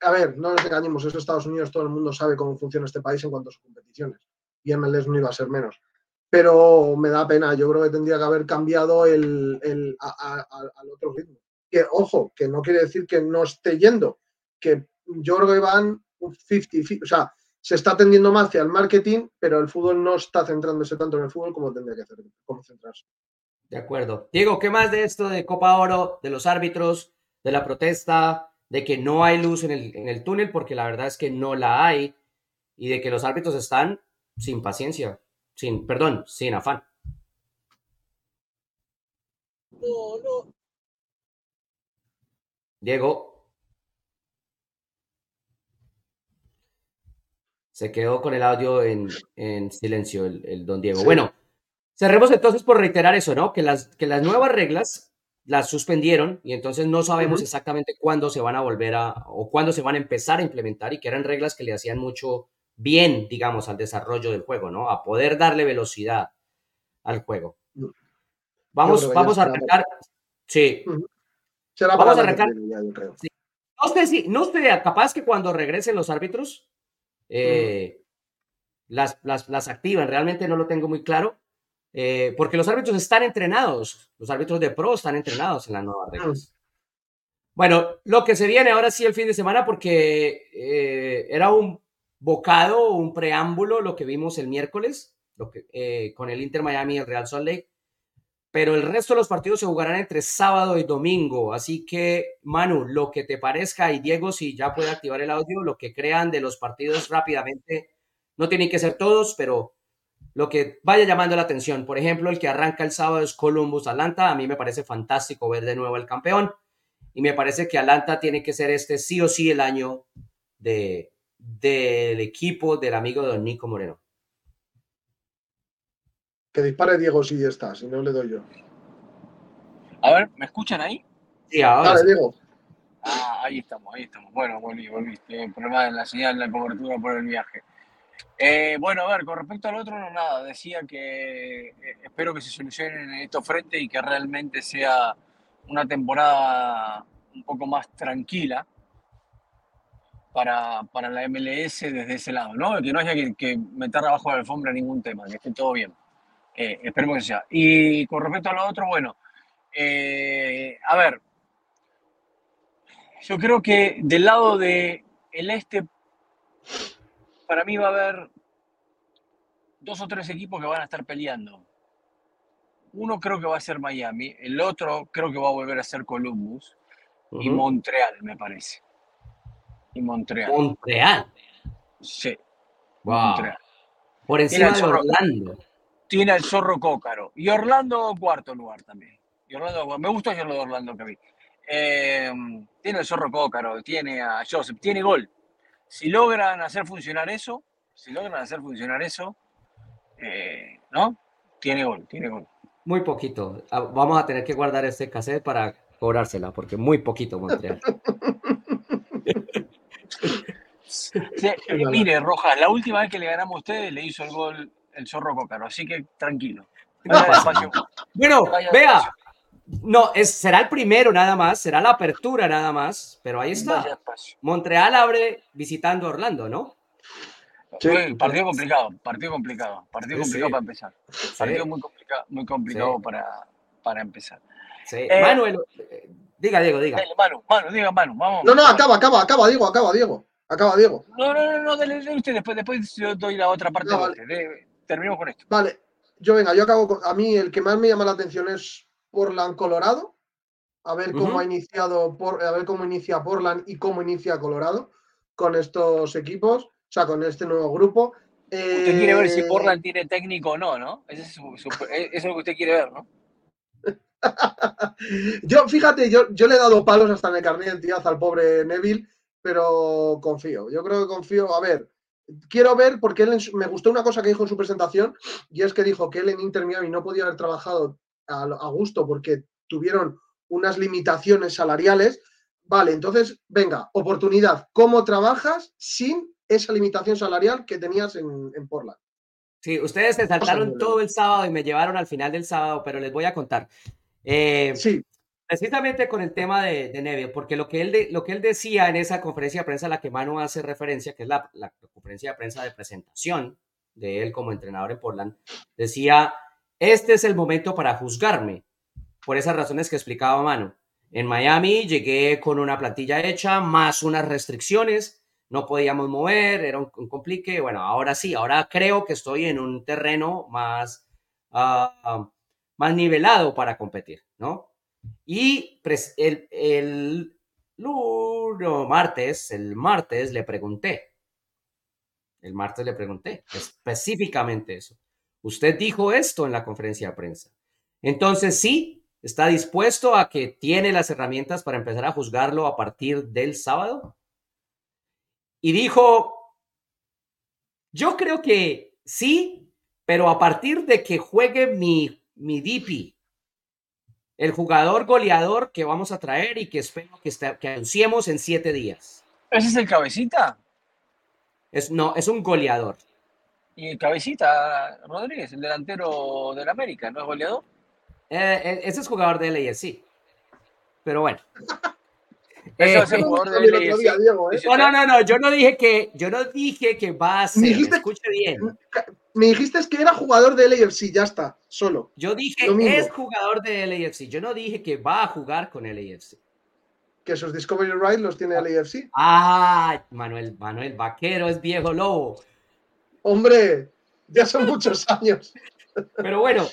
A ver, no nos engañemos, es Estados Unidos, todo el mundo sabe cómo funciona este país en cuanto a sus competiciones. Y MLS no iba a ser menos. Pero me da pena, yo creo que tendría que haber cambiado el, al otro ritmo. Que, ojo, que no quiere decir que no esté yendo, que yo creo que van un 50, o sea, se está tendiendo más hacia el marketing, pero el fútbol no está centrándose tanto en el fútbol como tendría que hacer, centrarse. De acuerdo. Diego, ¿qué más de esto de Copa Oro, de los árbitros, de la protesta, de que no hay luz en el, en el túnel, porque la verdad es que no la hay, y de que los árbitros están sin paciencia, sin, perdón, sin afán? No, no. Diego. Se quedó con el audio en, silencio el, don Diego. Bueno, cerremos entonces por reiterar eso, ¿no? Que las, que las nuevas reglas las suspendieron y entonces no sabemos exactamente cuándo se van a volver a o cuándo se van a empezar a implementar y que eran reglas que le hacían mucho bien, digamos, al desarrollo del juego, ¿no? A poder darle velocidad al juego. Vamos, vamos a arrancar. Sí. vamos a arrancar. No sé si, no capaz que cuando regresen los árbitros, eh, las, las, activan. Realmente no lo tengo muy claro. Eh, porque los árbitros están entrenados, los árbitros de pro están entrenados en las nuevas reglas. Bueno, lo que se viene ahora sí el fin de semana, porque eh, era un bocado, un preámbulo, lo que vimos el miércoles, lo que, con el Inter Miami y el Real Salt Lake, pero el resto de los partidos se jugarán entre sábado y domingo. Así que, Manu, lo que te parezca, y Diego, si ya puede activar el audio, lo que crean de los partidos rápidamente, no tienen que ser todos, pero lo que vaya llamando la atención. Por ejemplo, el que arranca el sábado es Columbus Atlanta. A mí me parece fantástico ver de nuevo al campeón. Y me parece que Atlanta tiene que ser este sí o sí el año de, del equipo del amigo de Don Nico Moreno. Que dispare Diego si ya está, si no le doy yo. A ver, ¿me escuchan ahí? Sí, ahora. Dale, Diego. Ah, ahí estamos, ahí estamos. Bueno, volví, volví. problema en la señal, la cobertura por el viaje. Eh, bueno, a ver, con respecto al otro, no nada. Decía que eh, espero que se solucionen estos frentes y que realmente sea una temporada un poco más tranquila para, para la MLS desde ese lado, ¿no? Que no haya que, que meter abajo de la alfombra ningún tema, que esté todo bien. Eh, esperemos que sea. Y con respecto a lo otro, bueno, eh, a ver, yo creo que del lado del el este, para mí va a haber dos o tres equipos que van a estar peleando. Uno creo que va a ser Miami, el otro creo que va a volver a ser Columbus y Montreal, me parece. Y Montreal. Montreal. Sí. Montreal. Por encima de Orlando tiene el zorro cócaro. Y Orlando, cuarto lugar también. Y Orlando, me gustó ayer lo de Orlando que vi. Eh, tiene el zorro cócaro, tiene a Joseph, tiene gol. Si logran hacer funcionar eso, si logran hacer funcionar eso, eh, ¿no? Tiene gol, tiene gol. Muy poquito. Ah, vamos a tener que guardar este cassette para cobrársela, porque muy poquito Montreal. mire, Rojas, la última vez que le ganamos a ustedes le hizo el gol el zorro cócaro, así que tranquilo. bueno, vea, no, es, será el primero nada más, será la apertura nada más, pero ahí está. Montreal abre visitando Orlando, ¿no? Sí, partido complicado, partido complicado, partido complicado para empezar. Partido muy complicado, muy complicado para, para empezar. Eh, Manuel, eh, diga, Diego, diga. Manu, Manu, diga, Manu, vamos. No, no, acaba, acaba, acaba, Diego, acaba, Diego. Acaba, Diego. No, no, no, no, dale, usted, después, después yo doy la otra parte. de, terminemos con esto. Vale, yo venga, yo acabo con, a mí el que más me llama la atención es Portland Colorado. A ver cómo ha iniciado por, a ver cómo inicia Portland y cómo inicia Colorado con estos equipos, o sea, con este nuevo grupo. Usted quiere ver si eh, Portland tiene técnico o no, ¿no? Eso es, lo que usted quiere ver, ¿no? yo, fíjate, yo, yo le he dado palos hasta en el carnet de al pobre Neville, pero confío. Yo creo que confío. A ver, quiero ver, porque él me gustó una cosa que dijo en su presentación, y es que dijo que él en Inter Miami no podía haber trabajado a, gusto porque tuvieron unas limitaciones salariales. Vale, entonces, venga, oportunidad. ¿Cómo trabajas sin esa limitación salarial que tenías en, en Portland? Sí, ustedes se saltaron todo el sábado y me llevaron al final del sábado, pero les voy a contar. Eh, sí. Precisamente con el tema de, de Neville, porque lo que, él lo que él decía en esa conferencia de prensa a la que Manu hace referencia, que es la, la conferencia de prensa de presentación de él como entrenador en Portland, decía, este es el momento para juzgarme, por esas razones que explicaba Manu. En Miami llegué con una plantilla hecha, más unas restricciones, no podíamos mover, era un, complique. Bueno, ahora sí, ahora creo que estoy en un terreno más, uh, más nivelado para competir, ¿no? Y el, el martes, el martes le pregunté, el martes le pregunté específicamente eso. Usted dijo esto en la conferencia de prensa. Entonces sí, está dispuesto a que tiene las herramientas para empezar a juzgarlo a partir del sábado. Y dijo, yo creo que sí, pero a partir de que juegue mi, mi DP, el jugador goleador que vamos a traer y que espero que, que anunciemos en siete días. ¿Ese es el cabecita? Es, no, es un goleador. ¿Y el cabecita Rodríguez, el delantero del América, no es goleador? Eh, eh, ese es jugador de LAFC. Pero bueno. Eh, jugador de no, no, no, no, yo no dije que, yo no dije que va a ser. Dijiste, escuche bien. Me dijiste que era jugador de LAFC, ya está, solo. Yo dije es jugador de LAFC. Yo no dije que va a jugar con LAFC. Que esos Discovery Rights los tiene LAFC. Ah, Manuel, Manuel Vaquero es viejo lobo. Hombre, ya son muchos años. Pero bueno,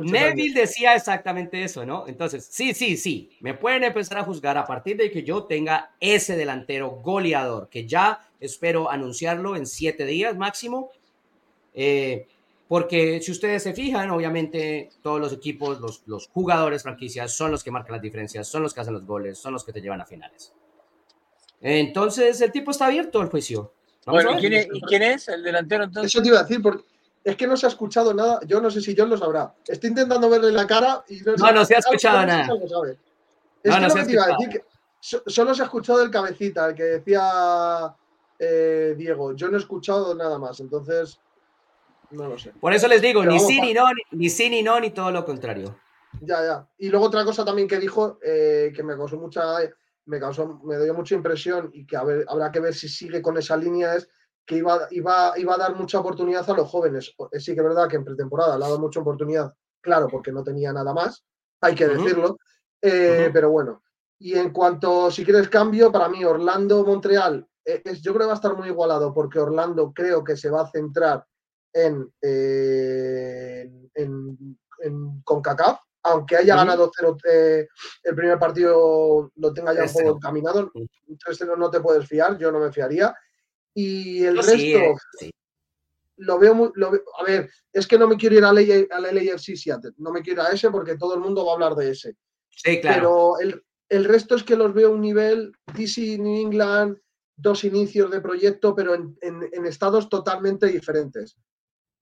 Neville decía exactamente eso, ¿no? Entonces, sí, sí, sí, me pueden empezar a juzgar a partir de que yo tenga ese delantero goleador, que ya espero anunciarlo en siete días máximo. Eh, porque si ustedes se fijan, obviamente todos los equipos, los, los, jugadores franquicias son los que marcan las diferencias, son los que hacen los goles, son los que te llevan a finales. Entonces, el tipo está abierto al juicio. bueno, ¿quién es, ¿quién es, el delantero entonces? Eso te iba a decir, porque es que no se ha escuchado nada. Yo no sé si John lo sabrá. Estoy intentando verle la cara y no, no, no se ha escuchado nada. Es que lo que te iba a decir, que solo se ha escuchado el cabecita, el que decía eh, Diego. Yo no he escuchado nada más, entonces no lo sé. Por eso les digo, ni sí, ni no, ni sí, ni no, ni todo lo contrario. Ya, ya. Y luego otra cosa también que dijo, eh, que me causó mucha, me causó, me dio mucha impresión y que habrá que ver si sigue con esa línea es que iba, iba, iba a dar mucha oportunidad a los jóvenes. Eh, sí que es verdad que en pretemporada le ha dado mucha oportunidad, claro, porque no tenía nada más, hay que decirlo. Eh, pero bueno, y en cuanto, si quieres cambio, para mí Orlando-Montreal, eh, yo creo que va a estar muy igualado, porque Orlando creo que se va a centrar en, en, en, CONCACAF, aunque haya ganado 0 el primer partido lo tenga ya un poco encaminado, entonces no te puedes fiar, yo no me fiaría. Y el resto eh, lo, veo muy, A ver, es que no me quiero ir al, LAFC Seattle, no me quiero ir a ese porque todo el mundo va a hablar de ese. Sí, claro. Pero el, resto es que los veo a un nivel DC New England, dos inicios de proyecto, pero en, estados totalmente diferentes.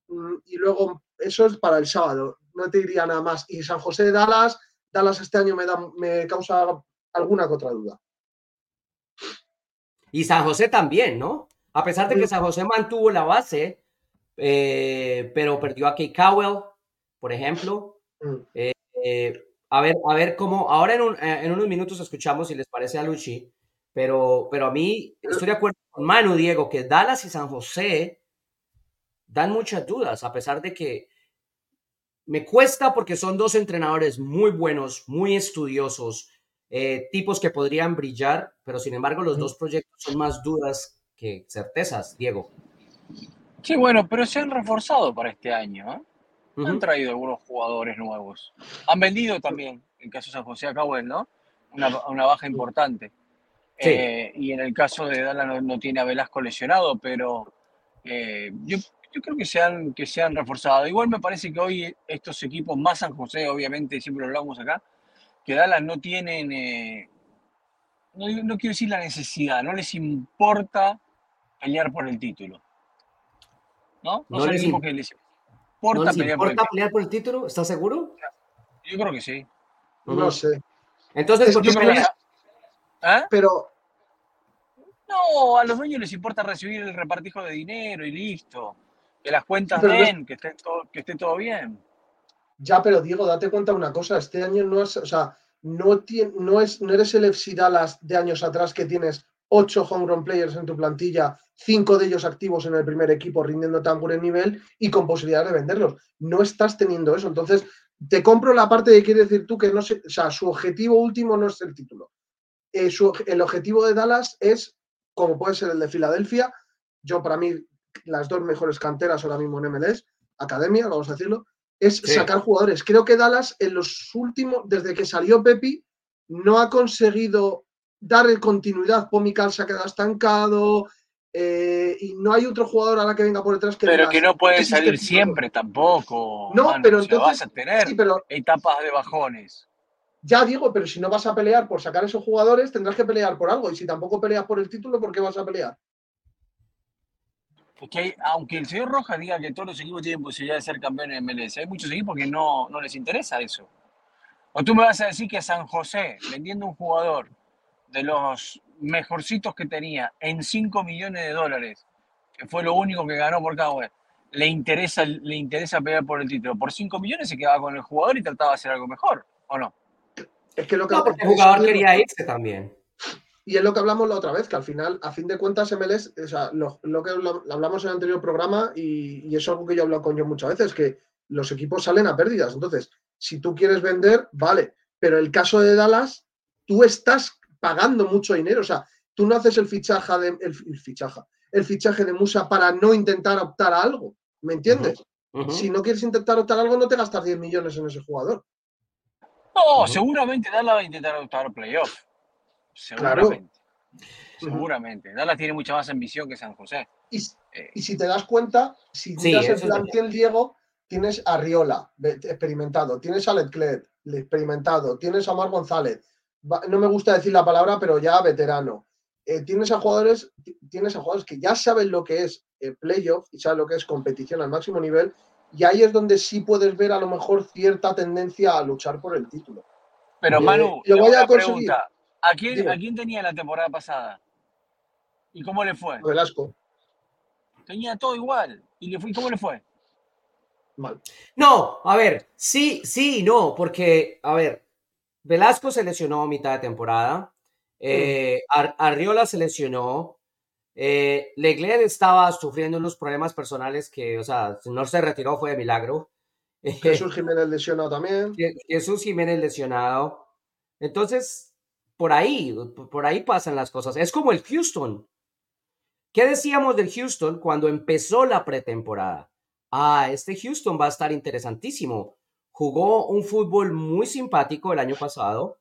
Mm, y luego, eso es para el sábado, no te diría nada más. Y San José de Dallas, Dallas este año me, da, me causa alguna que otra duda. Y San José también, ¿no? A pesar de que San José mantuvo la base, eh, pero perdió a Kate Cowell, por ejemplo. Mm. Eh, eh, a, ver, a ver cómo. Ahora en, unos minutos escuchamos si les parece a Luchi, pero, pero a mí estoy de acuerdo con Manu, Diego, que Dallas y San José dan muchas dudas, a pesar de que me cuesta porque son dos entrenadores muy buenos, muy estudiosos, tipos que podrían brillar, pero sin embargo los dos proyectos son más dudas que certezas, Diego. Sí, bueno, pero se han reforzado para este año. ¿eh? Han traído algunos jugadores nuevos. Han vendido también, en caso de San José Acabuel, ¿no? Una, baja importante. Eh, y en el caso de Dala no, tiene a Velasco lesionado, pero eh, yo, creo que se, han, que se han reforzado. Igual me parece que hoy estos equipos, más San José, obviamente, siempre lo hablamos acá, que Dallas no tienen, no, no, quiero decir la necesidad, no les importa pelear por el título. ¿No? No, no les, que les importa, pelear, por pelear, por el título. ¿Estás seguro? Yo creo que sí. No, sé. Entonces, ¿por qué ¿Eh? Pero. No, a los dueños les importa recibir el repartijo de dinero y listo. Que las cuentas den, que esté todo, que esté todo bien. Ya, pero Diego, date cuenta de una cosa, este año no es, o sea, no, no, es, no eres el FC Dallas de años atrás que tienes ocho homegrown players en tu plantilla, cinco de ellos activos en el primer equipo rindiendo tan buen nivel y con posibilidad de venderlos. No estás teniendo eso. Entonces, te compro la parte de que quiere decir tú que no sé, o sea, su objetivo último no es el título. Eh, el objetivo de Dallas es, como puede ser el de Filadelfia, yo para mí las dos mejores canteras ahora mismo en MLS, academia, vamos a decirlo, es sacar jugadores. Creo que Dallas en los últimos, desde que salió Pepi, no ha conseguido darle continuidad. Pomical se ha quedado estancado eh, y no hay otro jugador a la que venga por detrás que. Pero que no puede salir siempre tampoco. No, pero entonces. vas a tener etapas de bajones. Ya digo, pero si no vas a pelear por sacar esos jugadores, tendrás que pelear por algo. Y si tampoco peleas por el título, ¿por qué vas a pelear? Es que aunque el señor Rojas diga que todos los equipos tienen posibilidad de ser campeones de MLS, hay muchos equipos que no, no les interesa eso. O tú me vas a decir que San José, vendiendo un jugador de los mejorcitos que tenía en 5 millones de dólares, que fue lo único que ganó por cada web, le interesa, le interesa pelear por el título. Por 5 millones se quedaba con el jugador y trataba de hacer algo mejor, ¿o no? Es que lo que no, porque el jugador quería irse también. Y es lo que hablamos la otra vez, que al final, a fin de cuentas, MLS, o sea, lo, que hablamos en el anterior programa, y, y, es algo que yo he hablado con yo muchas veces, que los equipos salen a pérdidas. Entonces, si tú quieres vender, vale. Pero el caso de Dallas, tú estás pagando mucho dinero. O sea, tú no haces el fichaje de, el, fichaje, el fichaje de Musa para no intentar optar a algo. ¿Me entiendes? Si no quieres intentar optar a algo, no te gastas 10 millones en ese jugador. No, seguramente Dallas va a intentar optar a playoff. Seguramente. Seguramente. Dallas tiene mucha más ambición que San José. Y, eh, si te das cuenta, si miras el plantel, Diego, tienes a Riola, experimentado, tienes a Leclerc, experimentado, tienes a Mar González, no me gusta decir la palabra, pero ya veterano. Eh, tienes a jugadores, tienes a jugadores que ya saben lo que es el eh, playoff y saben lo que es competición al máximo nivel, y ahí es donde sí puedes ver a lo mejor cierta tendencia a luchar por el título. Pero Manu, lo voy a pregunta. ¿A quién, ¿A quién tenía la temporada pasada? ¿Y cómo le fue? Velasco. Tenía todo igual. ¿Y le fue, cómo le fue? Mal. No, a ver, sí, sí, no, porque, a ver, Velasco se lesionó a mitad de temporada. Eh, Arriola se lesionó. Eh, Legler estaba sufriendo unos problemas personales que, o sea, no se retiró, fue de milagro. Jesús Jiménez lesionado también. Jesús Jiménez lesionado. Entonces, por ahí, por ahí pasan las cosas. Es como el Houston. ¿Qué decíamos del Houston cuando empezó la pretemporada? Ah, este Houston va a estar interesantísimo. Jugó un fútbol muy simpático el año pasado.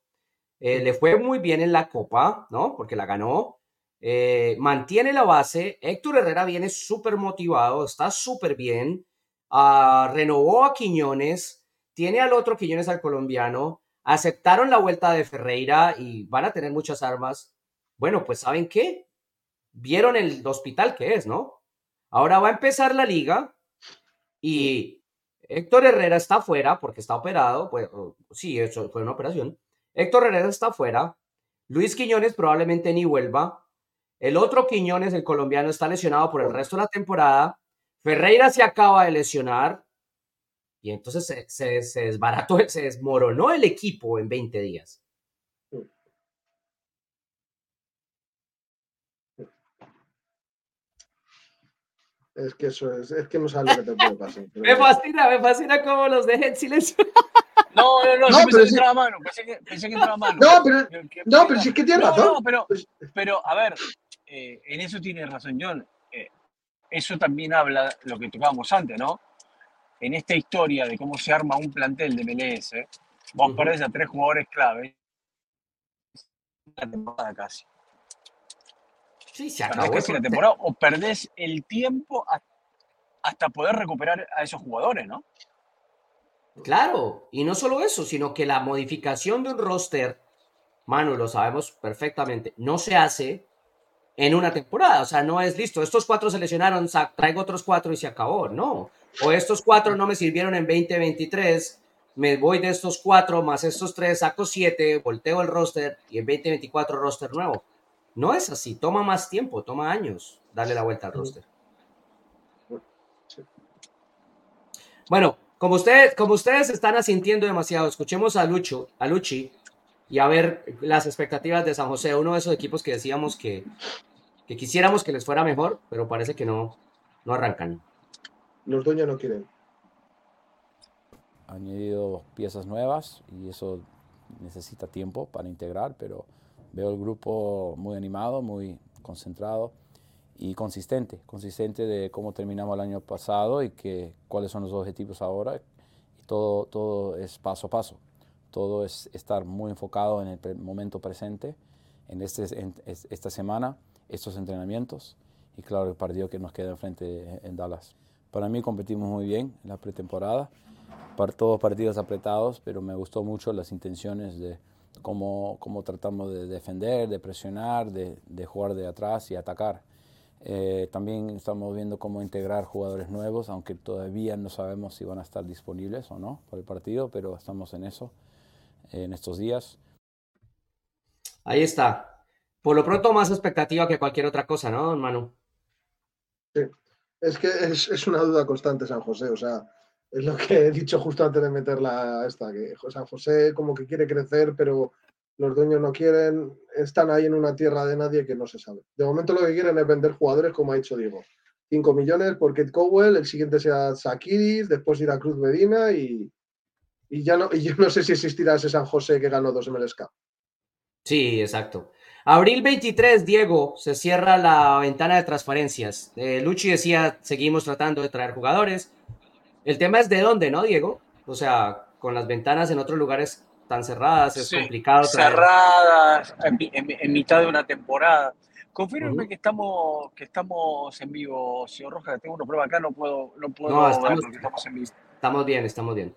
Eh, le fue muy bien en la Copa, ¿no? Porque la ganó. Eh, mantiene la base. Héctor Herrera viene súper motivado, está súper bien. Ah, renovó a Quiñones. Tiene al otro Quiñones al colombiano aceptaron la vuelta de Ferreira y van a tener muchas armas. Bueno, pues ¿saben qué? Vieron el hospital que es, ¿no? Ahora va a empezar la liga y Héctor Herrera está fuera porque está operado. Pues, sí, eso fue una operación. Héctor Herrera está fuera. Luis Quiñones probablemente ni vuelva. El otro Quiñones, el colombiano, está lesionado por el resto de la temporada. Ferreira se acaba de lesionar. Y entonces se, se, desbarató, se desmoronó el equipo en 20 días. Es que eso es, es que no sabes lo que te puede pasar. me fascina, me fascina cómo los dejen en silencio. No, no, no, no pensé, que entraba mano, pensé, que, pensé que entraba mano. No, pero, no, pero sí que tiene razón. No, pero, pues pero, a ver, eh, en eso tiene razón John. Eh, eso también habla lo que tocábamos antes, ¿no? En esta historia de cómo se arma un plantel de MLS, vos perdés a tres jugadores clave la temporada casi. Sí, se acabó. casi la temporada o perdés el tiempo hasta poder recuperar a esos jugadores, ¿no? Claro, y no solo eso, sino que la modificación de un roster, Manu, lo sabemos perfectamente, no se hace en una temporada. O sea, no es listo. Estos cuatro se lesionaron, traigo otros cuatro y se acabó. No. O estos cuatro no me sirvieron en 2023. Me voy de estos cuatro más estos tres, saco siete, volteo el roster y en 2024 roster nuevo. No es así. Toma más tiempo, toma años darle la vuelta al roster. Bueno, como ustedes, como ustedes están asintiendo demasiado, escuchemos a Lucho, a Luchi, y a ver las expectativas de San José, uno de esos equipos que decíamos que, que quisiéramos que les fuera mejor, pero parece que no, no arrancan. Los dueños no quieren. Han añadido piezas nuevas y eso necesita tiempo para integrar, pero veo el grupo muy animado, muy concentrado y consistente, consistente de cómo terminamos el año pasado y que, cuáles son los objetivos ahora. Y todo, todo es paso a paso, todo es estar muy enfocado en el momento presente, en, este, esta semana, estos entrenamientos y claro, el partido que nos queda enfrente en Dallas. Para mí competimos muy bien en la pretemporada, para todos partidos apretados, pero me gustó mucho las intenciones de cómo, cómo tratamos de defender, de presionar, de, de jugar de atrás y atacar. Eh, también estamos viendo cómo integrar jugadores nuevos, aunque todavía no sabemos si van a estar disponibles o no para el partido, pero estamos en eso en estos días. Ahí está. Por lo pronto, más expectativa que cualquier otra cosa, ¿no, hermano? Sí, es que es, una duda constante San José, o sea, es lo que he dicho justo antes de meterla esta, que San José como que quiere crecer, pero los dueños no quieren, están ahí en una tierra de nadie que no se sabe. De momento lo que quieren es vender jugadores, como ha dicho Diego. 5 millones por Kate Cowell, el siguiente sea Sakiris, después irá Cruz Medina y, ya no, y yo no sé si existirá ese San José que ganó dos MLSK. Sí, exacto. Abril 23, Diego, se cierra la ventana de transferencias. Eh, Luchi decía, seguimos tratando de traer jugadores. El tema es de dónde, ¿no, Diego? O sea, con las ventanas en otros lugares tan cerradas, es complicado. Cerradas, en, mitad de una temporada. Confírmeme que estamos que estamos en vivo, señor Rojas. Tengo una prueba acá, no puedo, no puedo no, estamos, estamos, en vivo. Estamos bien, estamos bien.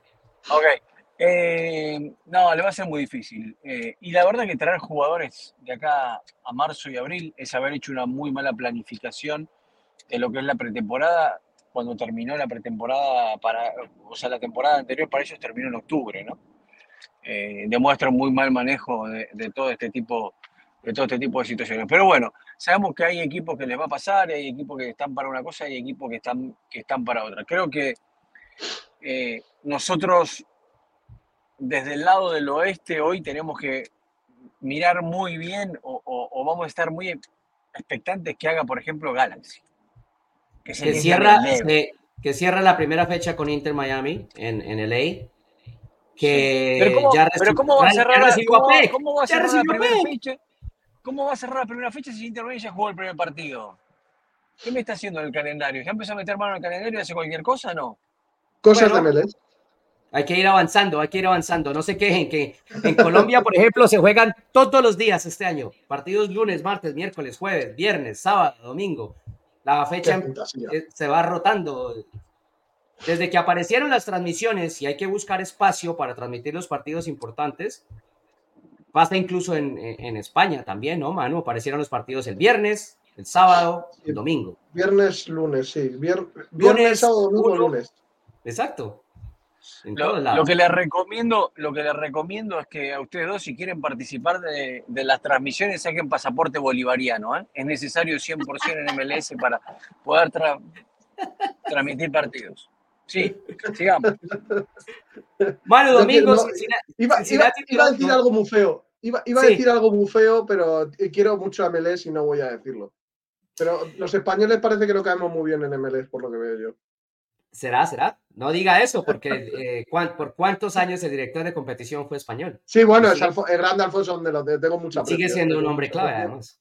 Ok. Eh, no, le va a ser muy difícil. Eh, y la verdad que traer jugadores de acá a marzo y abril es haber hecho una muy mala planificación de lo que es la pretemporada cuando terminó la pretemporada para, o sea, la temporada anterior para ellos terminó en octubre, ¿no? Eh, demuestra un muy mal manejo de, todo este tipo de todo este tipo de situaciones. Pero bueno, sabemos que hay equipos que les va a pasar, hay equipos que están para una cosa hay equipos que están, que están para otra. Creo que nosotros, desde el lado del oeste, hoy tenemos que mirar muy bien o, vamos a estar muy expectantes que haga, por ejemplo, Galaxy. Que, cierra, que cierra la primera fecha con Inter Miami en, en LA que pero cómo, ya pero cómo va a cerrar, la, ¿cómo, va a cerrar la primera fecha? ¿Cómo va a cerrar la primera fecha si Inter ya jugó el primer partido? ¿Qué me está haciendo en el calendario? ¿Ya empezó a meter mano en el calendario y hace cualquier cosa? No. Cosas de Melés. Hay que ir avanzando, hay que ir avanzando. No se quejen que en Colombia, por ejemplo, se juegan todos los días este año. Partidos lunes, martes, miércoles, jueves, viernes, sábado, domingo. La fecha se va rotando desde que aparecieron las transmisiones y hay que buscar espacio para transmitir los partidos importantes, pasa incluso en, España también, ¿no, Manu? Aparecieron los partidos el viernes, el sábado, el domingo. Viernes, lunes, sí. viernes, sábado, domingo, lunes. Exacto. Lo, que les recomiendo, lo que les recomiendo es que a ustedes dos, si quieren participar de, las transmisiones, saquen pasaporte bolivariano. ¿eh? Es necesario 100% en MLS para poder transmitir partidos. Sí, sigamos. Bueno, Domingo, iba, a decir algo muy feo. Iba, a decir algo muy feo, pero quiero mucho a MLS y no voy a decirlo. Pero los españoles parece que no caemos muy bien en MLS, por lo que veo yo. ¿Será? ¿Será? No diga eso, porque eh, ¿por cuántos años el director de competición fue español? Sí, bueno, es el grande Alfonso, donde lo tengo mucha Sigue siendo un hombre clave, además.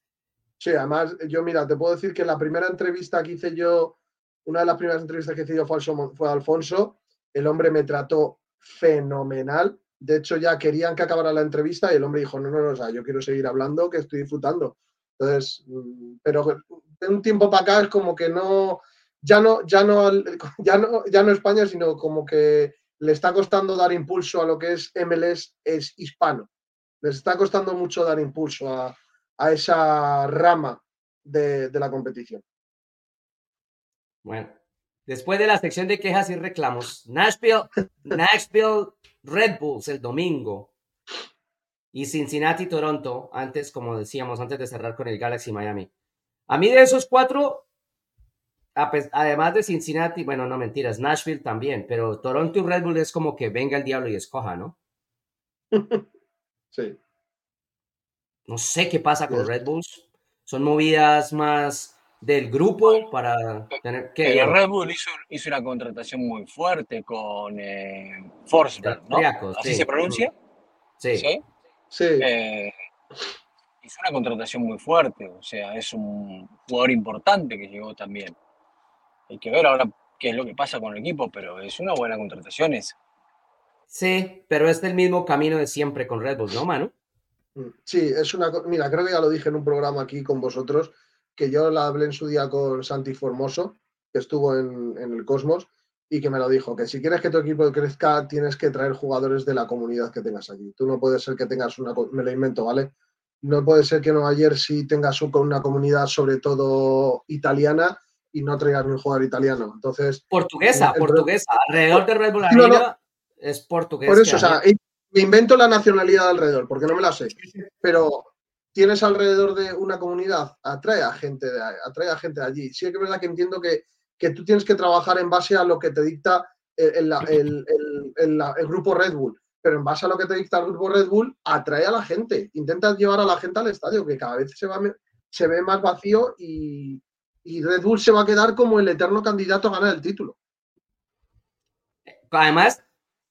Sí, además, yo mira, te puedo decir que la primera entrevista que hice yo una de las primeras entrevistas que hice fue, fue Alfonso. El hombre me trató fenomenal. De hecho, ya querían que acabara la entrevista y el hombre dijo, no, no, no, o sea, yo quiero seguir hablando, que estoy disfrutando. Entonces, mm, pero de un tiempo para acá es como que no, ya no, ya no, ya no, ya no España, sino como que le está costando dar impulso a lo que es MLS es hispano. Les está costando mucho dar impulso a, esa rama de la competición. Bueno, después de la sección de quejas y reclamos, Nashville, Nashville Red Bulls el domingo y Cincinnati Toronto, antes, como decíamos, antes de cerrar con el Galaxy Miami. A mí de esos cuatro, además de Cincinnati, bueno, no mentiras, Nashville también, pero Toronto y Red Bull es como que venga el diablo y escoja, ¿no? Sí. No sé qué pasa con Red Bulls. Son movidas más del grupo para tener que. Red Bull hizo, una contratación muy fuerte con eh, Forsberg, ¿no? ¿Así se pronuncia? Sí. Sí. sí. Eh, hizo una contratación muy fuerte, o sea, es un jugador importante que llegó también. Hay que ver ahora qué es lo que pasa con el equipo, pero es una buena contratación esa. Sí, pero es del mismo camino de siempre con Red Bull, ¿no, Manu? Mm, sí, es una. Mira, creo que ya lo dije en un programa aquí con vosotros, que yo la hablé en su día con Santi Formoso, que estuvo en, en el Cosmos, y que me lo dijo, que si quieres que tu equipo crezca, tienes que traer jugadores de la comunidad que tengas aquí. Tú no puedes ser que tengas una. Me lo invento, ¿vale? No puede ser que Nueva Jersey tenga una comunidad sobre todo italiana y no traigas ni un jugador italiano. Entonces. Portuguesa, portuguesa. Alrededor de Red Bull es portugués. Por eso, o sea, me invento la nacionalidad alrededor, porque no me la sé. Pero tienes alrededor de una comunidad, atrae a gente de, atrae a gente de allí. Sí que es verdad que entiendo que, que tú tienes que trabajar en base a lo que te dicta el, el, el, el, grupo Red Bull. Pero en base a lo que te dicta el grupo Red Bull, atrae a la gente. Intenta llevar a la gente al estadio, que cada vez se, va, se ve más vacío y, y Red Bull se va a quedar como el eterno candidato a ganar el título. Además,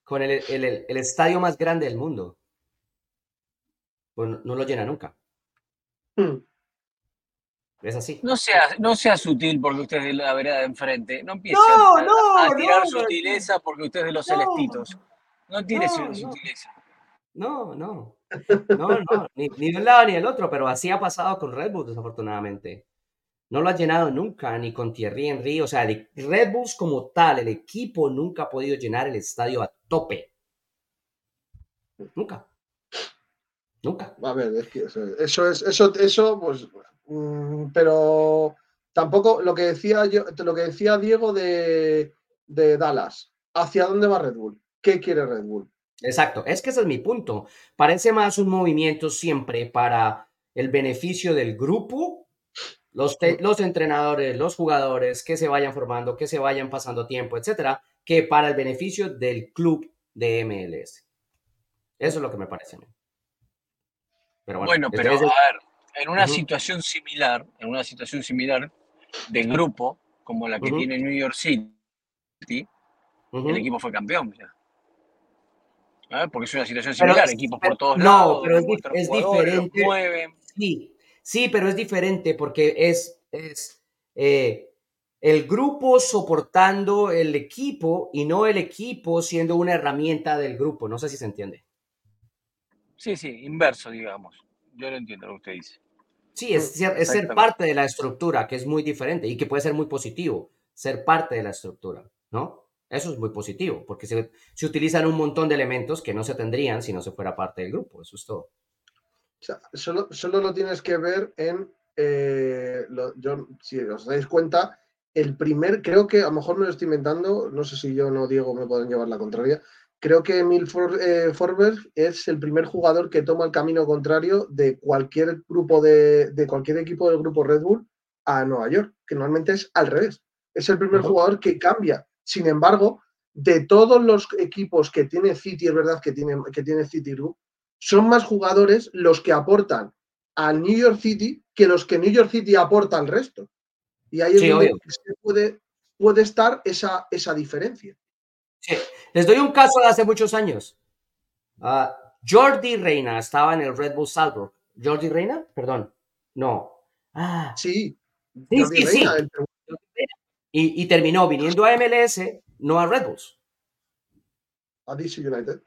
con el, estadio más grande del mundo, pues no, lo llena nunca. Hmm. Es así. No sea, no sea sutil porque usted es de la vereda de enfrente. No empiece a, tirar sutileza porque usted es de los celestitos. No tiene sutileza. No, no. No, no. Ni, ni de un lado ni del otro, pero así ha pasado con Red Bull, desafortunadamente no lo ha llenado nunca, ni con Thierry Henry. O sea, Red Bulls como tal, el equipo nunca ha podido llenar el estadio a tope. Nunca. Nunca. A ver, es que eso, es, eso, eso, pues, mm, pero tampoco lo que decía yo, lo que decía Diego de, de Dallas. ¿Hacia dónde va Red Bull? ¿Qué quiere Red Bull? Exacto, es que ese es mi punto. Parece más un movimiento siempre para el beneficio del grupo los, entrenadores, los jugadores que se vayan formando, que se vayan pasando tiempo, etcétera, que para el beneficio del club de MLS. Eso es lo que me parece a mí. Pero bueno, pero a ver, en una situación similar, en una situación similar de grupo, como la que tiene New York City, el equipo fue campeón. Porque es una situación similar, equipos por todos lados. No, pero es, diferente. Sí, Sí, pero es diferente porque es, es eh, el grupo soportando el equipo y no el equipo siendo una herramienta del grupo. No sé si se entiende. Sí, sí, inverso, digamos. Yo lo entiendo lo que usted dice. Sí, es, ser parte de la estructura, que es muy diferente y que puede ser muy positivo, ser parte de la estructura, ¿no? Eso es muy positivo, porque se, se utilizan un montón de elementos que no se tendrían si no se fuera parte del grupo, eso es todo solo, solo lo tienes que ver en, eh, yo, si os dais cuenta, el primer, creo que a lo mejor me lo estoy inventando, no sé si yo no Diego me pueden llevar la contraria, creo que Emil eh, Forberg es el primer jugador que toma el camino contrario de cualquier grupo de, de, cualquier equipo del grupo Red Bull a Nueva York, que normalmente es al revés. Es el primer jugador que cambia. Sin embargo, de todos los equipos que tiene City, es verdad que tiene, que tiene City Group, son más jugadores los que aportan al New York City que los que New York City aporta al resto. Y ahí es donde puede, puede estar esa, esa diferencia. Sí. Les doy un caso de hace muchos años. Uh, Jordi Reina estaba en el Red Bull Salzburg. ¿Jordi Reina? Perdón. No. Ah. Sí. Sí, sí, sí. Y, y, terminó viniendo a MLS, no a Red Bulls. A DC United.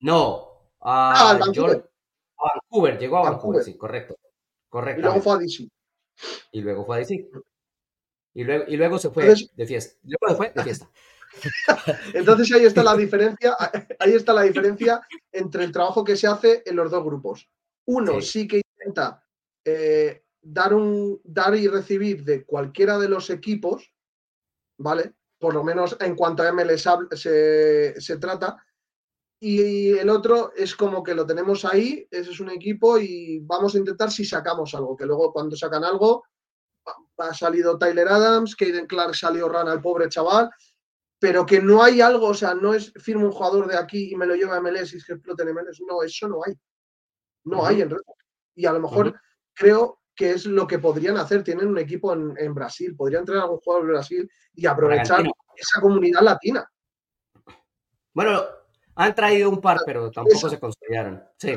No, Ah, Vancouver. llegó a Vancouver, sí, correcto. correcto. Y luego fue a DC. Y luego fue a DC. Y luego, y luego se fue de fiesta. Luego se fue de fiesta. Entonces ahí está la diferencia, ahí está la diferencia entre el trabajo que se hace en los dos grupos. Uno sí, que intenta eh, dar un dar y recibir de cualquiera de los equipos, ¿vale? Por lo menos en cuanto a MLS se, se trata, y el otro es como que lo tenemos ahí, ese es un equipo y vamos a intentar si sacamos algo, que luego cuando sacan algo, ha salido Tyler Adams, Caden Clark salió Rana, el pobre chaval, pero que no hay algo, o sea, no es firmo un jugador de aquí y me lo lleva a MLS y es que explote en MLS. No, eso no hay. No hay en realidad. Y a lo mejor creo que es lo que podrían hacer. Tienen un equipo en, Brasil, podrían traer algún jugador de Brasil y aprovechar esa comunidad latina. Bueno, han traído un par, pero tampoco se construyeron. Sí,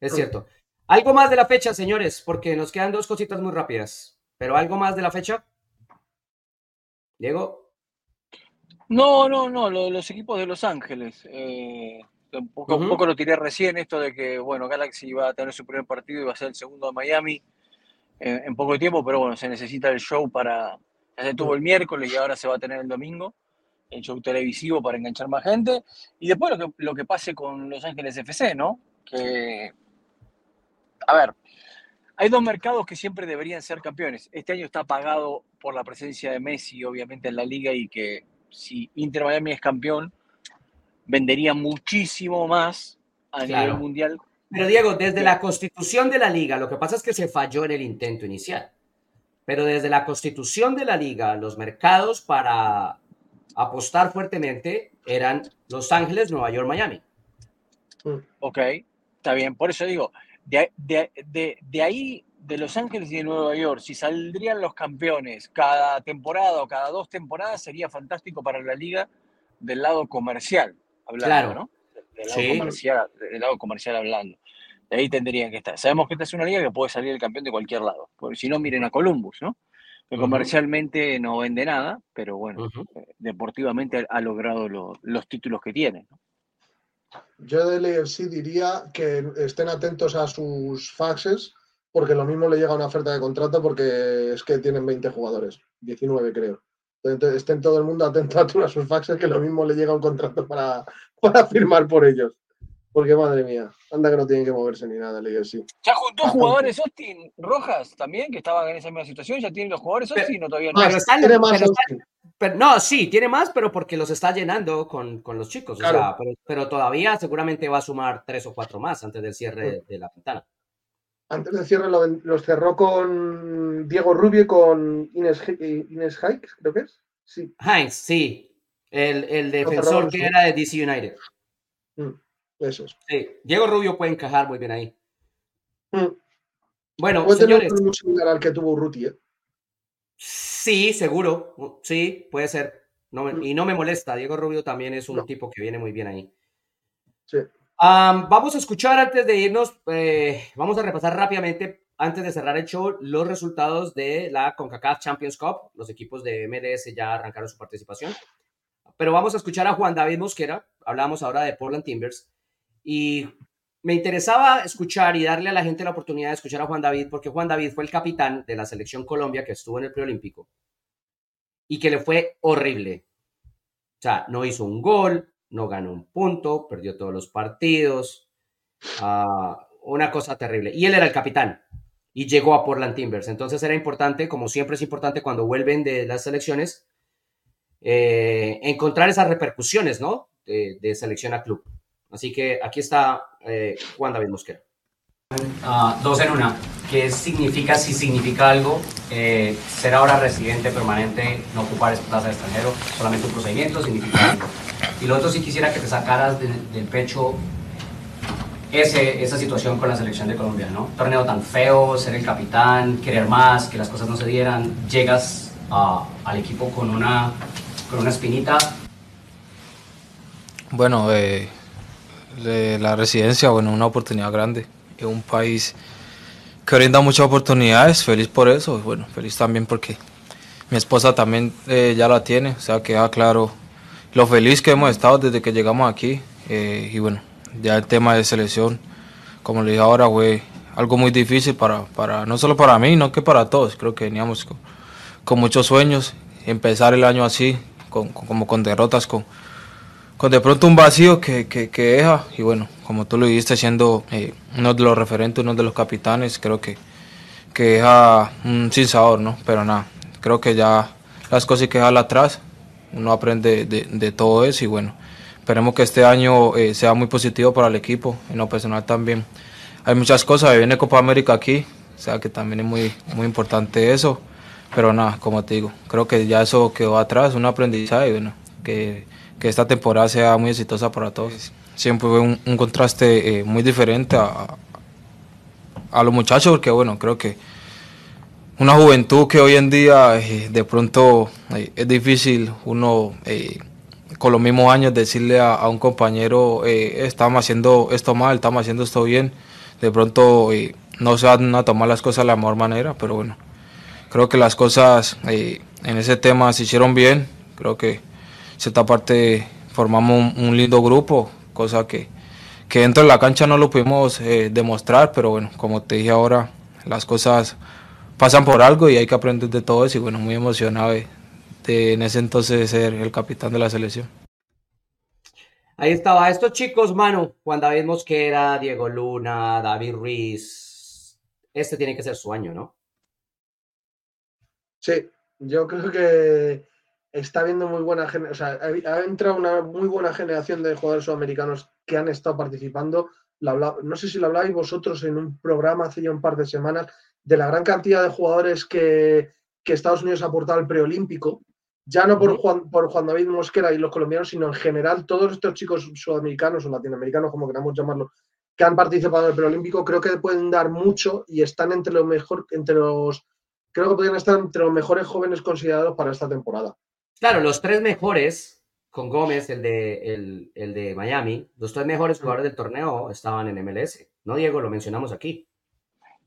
es cierto. Algo más de la fecha, señores, porque nos quedan dos cositas muy rápidas. Pero algo más de la fecha. Diego. No, no, no, los equipos de Los Ángeles. Eh, un, poco, lo tiré recién, esto de que, bueno, Galaxy iba a tener su primer partido y va a ser el segundo de Miami en, poco tiempo, pero bueno, se necesita el show para. Ya se tuvo el miércoles y ahora se va a tener el domingo, el show televisivo para enganchar más gente. Y después lo que, lo que pase con Los Ángeles FC, ¿no? Que. A ver, hay dos mercados que siempre deberían ser campeones. Este año está pagado por la presencia de Messi, obviamente, en la liga y que si Inter Miami es campeón, vendería muchísimo más a nivel mundial. Pero Diego, desde la constitución de la liga, lo que pasa es que se falló en el intento inicial. Pero desde la constitución de la liga, los mercados para apostar fuertemente eran Los Ángeles, Nueva York, Miami. Ok, está bien. Por eso digo, de, de, ahí, de Los Ángeles y de Nueva York, si saldrían los campeones cada temporada o cada dos temporadas, sería fantástico para la liga del lado comercial, hablando, ¿no? Del lado, comercial, del lado comercial hablando. De ahí tendrían que estar. Sabemos que esta es una liga que puede salir el campeón de cualquier lado. Porque si no, miren a Columbus, ¿no? Que comercialmente no vende nada, pero bueno, eh, deportivamente ha, logrado los títulos que tiene. ¿no? Yo del AFC diría que estén atentos a sus faxes, porque lo mismo le llega una oferta de contrato porque es que tienen 20 jugadores, 19 creo. Entonces, estén todo el mundo atento a sus faxes, que lo mismo le llega un contrato para, para firmar por ellos. Porque madre mía, anda que no tienen que moverse ni nada el AFC. ¿Ya juntó jugadores Austin Rojas también, que estaban en esa misma situación? ¿Ya tienen los jugadores Austin o todavía no? tiene más no, sí, tiene más, pero porque los está llenando con, los chicos. pero, todavía seguramente va a sumar tres o cuatro más antes del cierre de la ventana. Antes del cierre los cerró con Diego Rubio y con Inés, Inés Hikes, creo que es. Sí. Heinz, sí. El, defensor que era de DC United. Mm, eso es. Sí, Diego Rubio puede encajar muy bien ahí. Mm. Bueno, puede señores. Tener similar al que tuvo Ruti, ¿eh? Sí, seguro. Sí, puede ser. Mm. y no me molesta. Diego Rubio también es un tipo que viene muy bien ahí. Sí. vamos a escuchar antes de irnos, eh, vamos a repasar rápidamente, antes de cerrar el show, los resultados de la CONCACAF Champions Cup. Los equipos de MDS ya arrancaron su participación. Pero vamos a escuchar a Juan David Mosquera. Hablamos ahora de Portland Timbers. Y me interesaba escuchar y darle a la gente la oportunidad de escuchar a Juan David, porque Juan David fue el capitán de la selección Colombia que estuvo en el preolímpico y que le fue horrible. O sea, no hizo un gol, no ganó un punto, perdió todos los partidos. Ah, una cosa terrible. Y él era el capitán y llegó a Portland Timbers. Entonces era importante, como siempre es importante cuando vuelven de las selecciones, eh, encontrar esas repercusiones, ¿no? de selección a club. Así que aquí está eh, Juan David Mosquera. Ah, dos en una. ¿Qué significa, si significa algo, eh, ser ahora residente permanente, no ocupar esa plaza de extranjero? Solamente un procedimiento significa algo. Y lo otro, si quisiera que te sacaras del pecho ese, esa situación con la selección de Colombia, ¿no? Torneo tan feo, ser el capitán, querer más, que las cosas no se dieran, llegas al equipo con una, con una espinita. Bueno, eh, la residencia, bueno, una oportunidad grande. Es un país que brinda muchas oportunidades, feliz por eso, bueno, feliz también porque mi esposa también eh, ya la tiene, o sea, queda claro lo feliz que hemos estado desde que llegamos aquí. Eh, y bueno, ya el tema de selección, como le dije ahora, fue algo muy difícil para, para no solo para mí, no que para todos. Creo que veníamos con, muchos sueños, empezar el año así, con, como con derrotas, con, con de pronto un vacío que, que, deja. Y bueno, como tú lo dijiste, siendo eh, uno de los referentes, uno de los capitanes, creo que, que deja un sin sabor, ¿no? Pero nada, creo que ya las cosas hay que atrás. Uno aprende de, de, todo eso y bueno, esperemos que este año eh, sea muy positivo para el equipo. En lo personal también hay muchas cosas. Viene Copa América aquí, o sea que también es muy, muy importante eso. pero nada, como te digo, creo que ya eso quedó atrás, un aprendizaje bueno, que, que esta temporada sea muy exitosa para todos. Siempre fue un, un contraste eh, muy diferente a, a los muchachos, porque bueno, creo que una juventud que hoy en día eh, de pronto eh, es difícil uno con los mismos años decirle a, a un compañero estamos haciendo esto mal, estamos haciendo esto bien, de pronto no se van a tomar las cosas de la mejor manera, pero bueno, creo que las cosas en ese tema se hicieron bien, creo que cierta parte formamos un, un lindo grupo, cosa que, que dentro de la cancha no lo pudimos eh, demostrar, pero bueno, como te dije ahora, las cosas pasan por algo y hay que aprender de todo eso y bueno, muy emocionado de, de en ese entonces ser el capitán de la selección. Ahí estaba. Estos chicos, mano, Juan David Mosquera, Diego Luna, David Ruiz. Este tiene que ser su año, ¿no? Sí, yo creo que está viendo muy buena generación, o sea, ha, entrado una muy buena generación de jugadores sudamericanos que han estado participando. No sé si lo habláis vosotros en un programa hace ya un par de semanas de la gran cantidad de jugadores que, que Estados Unidos ha aportado al preolímpico, ya no por Juan, por Juan David Mosquera y los colombianos, sino en general todos estos chicos sudamericanos o latinoamericanos, como queramos llamarlo, que han participado en el preolímpico, creo que pueden dar mucho y están entre los mejor, entre los, creo que podrían estar entre los mejores jóvenes considerados para esta temporada. Claro, los tres mejores, con Gómez, el de, el, el de Miami, los tres mejores jugadores del torneo estaban en MLS. ¿No, Diego? Lo mencionamos aquí.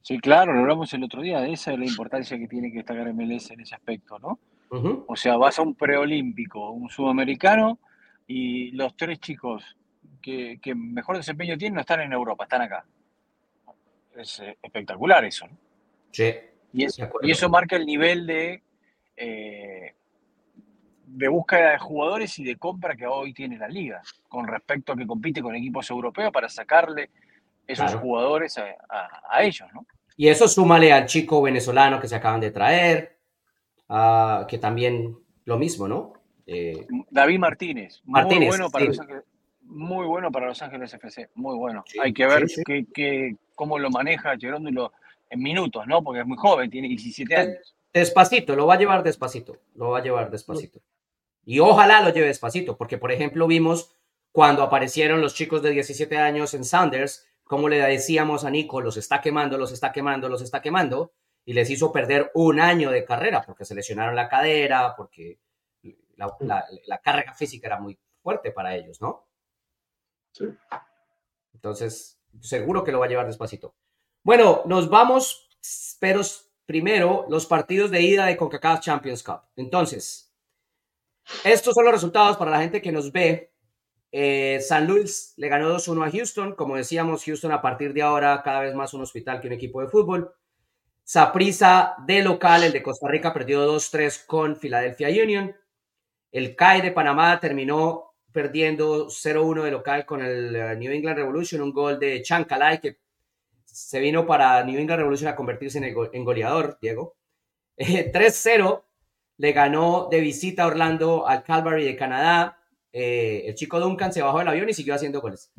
Sí, claro, lo hablamos el otro día, de esa es la importancia que tiene que destacar MLS en ese aspecto, ¿no? O sea, vas a un preolímpico, un sudamericano, y los tres chicos que, que mejor desempeño tienen no están en Europa, están acá. Es eh, espectacular eso, ¿no? Sí, es- y eso marca el nivel de, eh, de búsqueda de jugadores y de compra que hoy tiene la liga, con respecto a que compite con equipos europeos para sacarle esos Claro. jugadores a, a- a ellos, ¿no? Y eso súmale al chico venezolano que se acaban de traer, que también lo mismo, ¿no? Eh, David Martínez, Martínez, muy bueno para sí. Los Ángeles, muy bueno para Los Ángeles FC, muy bueno. Sí, Hay que ver sí, qué- cómo lo maneja Geróndolo en minutos, ¿no? Porque es muy joven, tiene 17 años. despacito, lo va a llevar despacito, lo va a llevar despacito. Y ojalá lo lleve despacito, porque por ejemplo vimos cuando aparecieron los chicos de 17 años en Sanders, como le decíamos a Nico, los está quemando, los está quemando, los está quemando, y les hizo perder un año de carrera, porque se lesionaron la cadera, porque la, la- la carga física era muy fuerte para ellos, ¿no? Sí. Entonces, seguro que lo va a llevar despacito. Bueno, nos vamos, pero primero los partidos de ida de CONCACAF Champions Cup. Entonces, estos son los resultados para la gente que nos ve. Eh, San Luis le ganó 2-1 a Houston. Como decíamos, Houston a partir de ahora cada vez más un hospital que un equipo de fútbol. Saprissa de local, el de Costa Rica, perdió 2-3 con Philadelphia Union. El CAI de Panamá terminó perdiendo 0-1 de local con el eh, New England Revolution, un gol de Chancalay que se vino para New England Revolution a convertirse en, en goleador, Diego. Eh, 3-0 le ganó de visita Orlando al Calvary de Canadá. Eh, el chico Duncan se bajó del avión y siguió haciendo goles.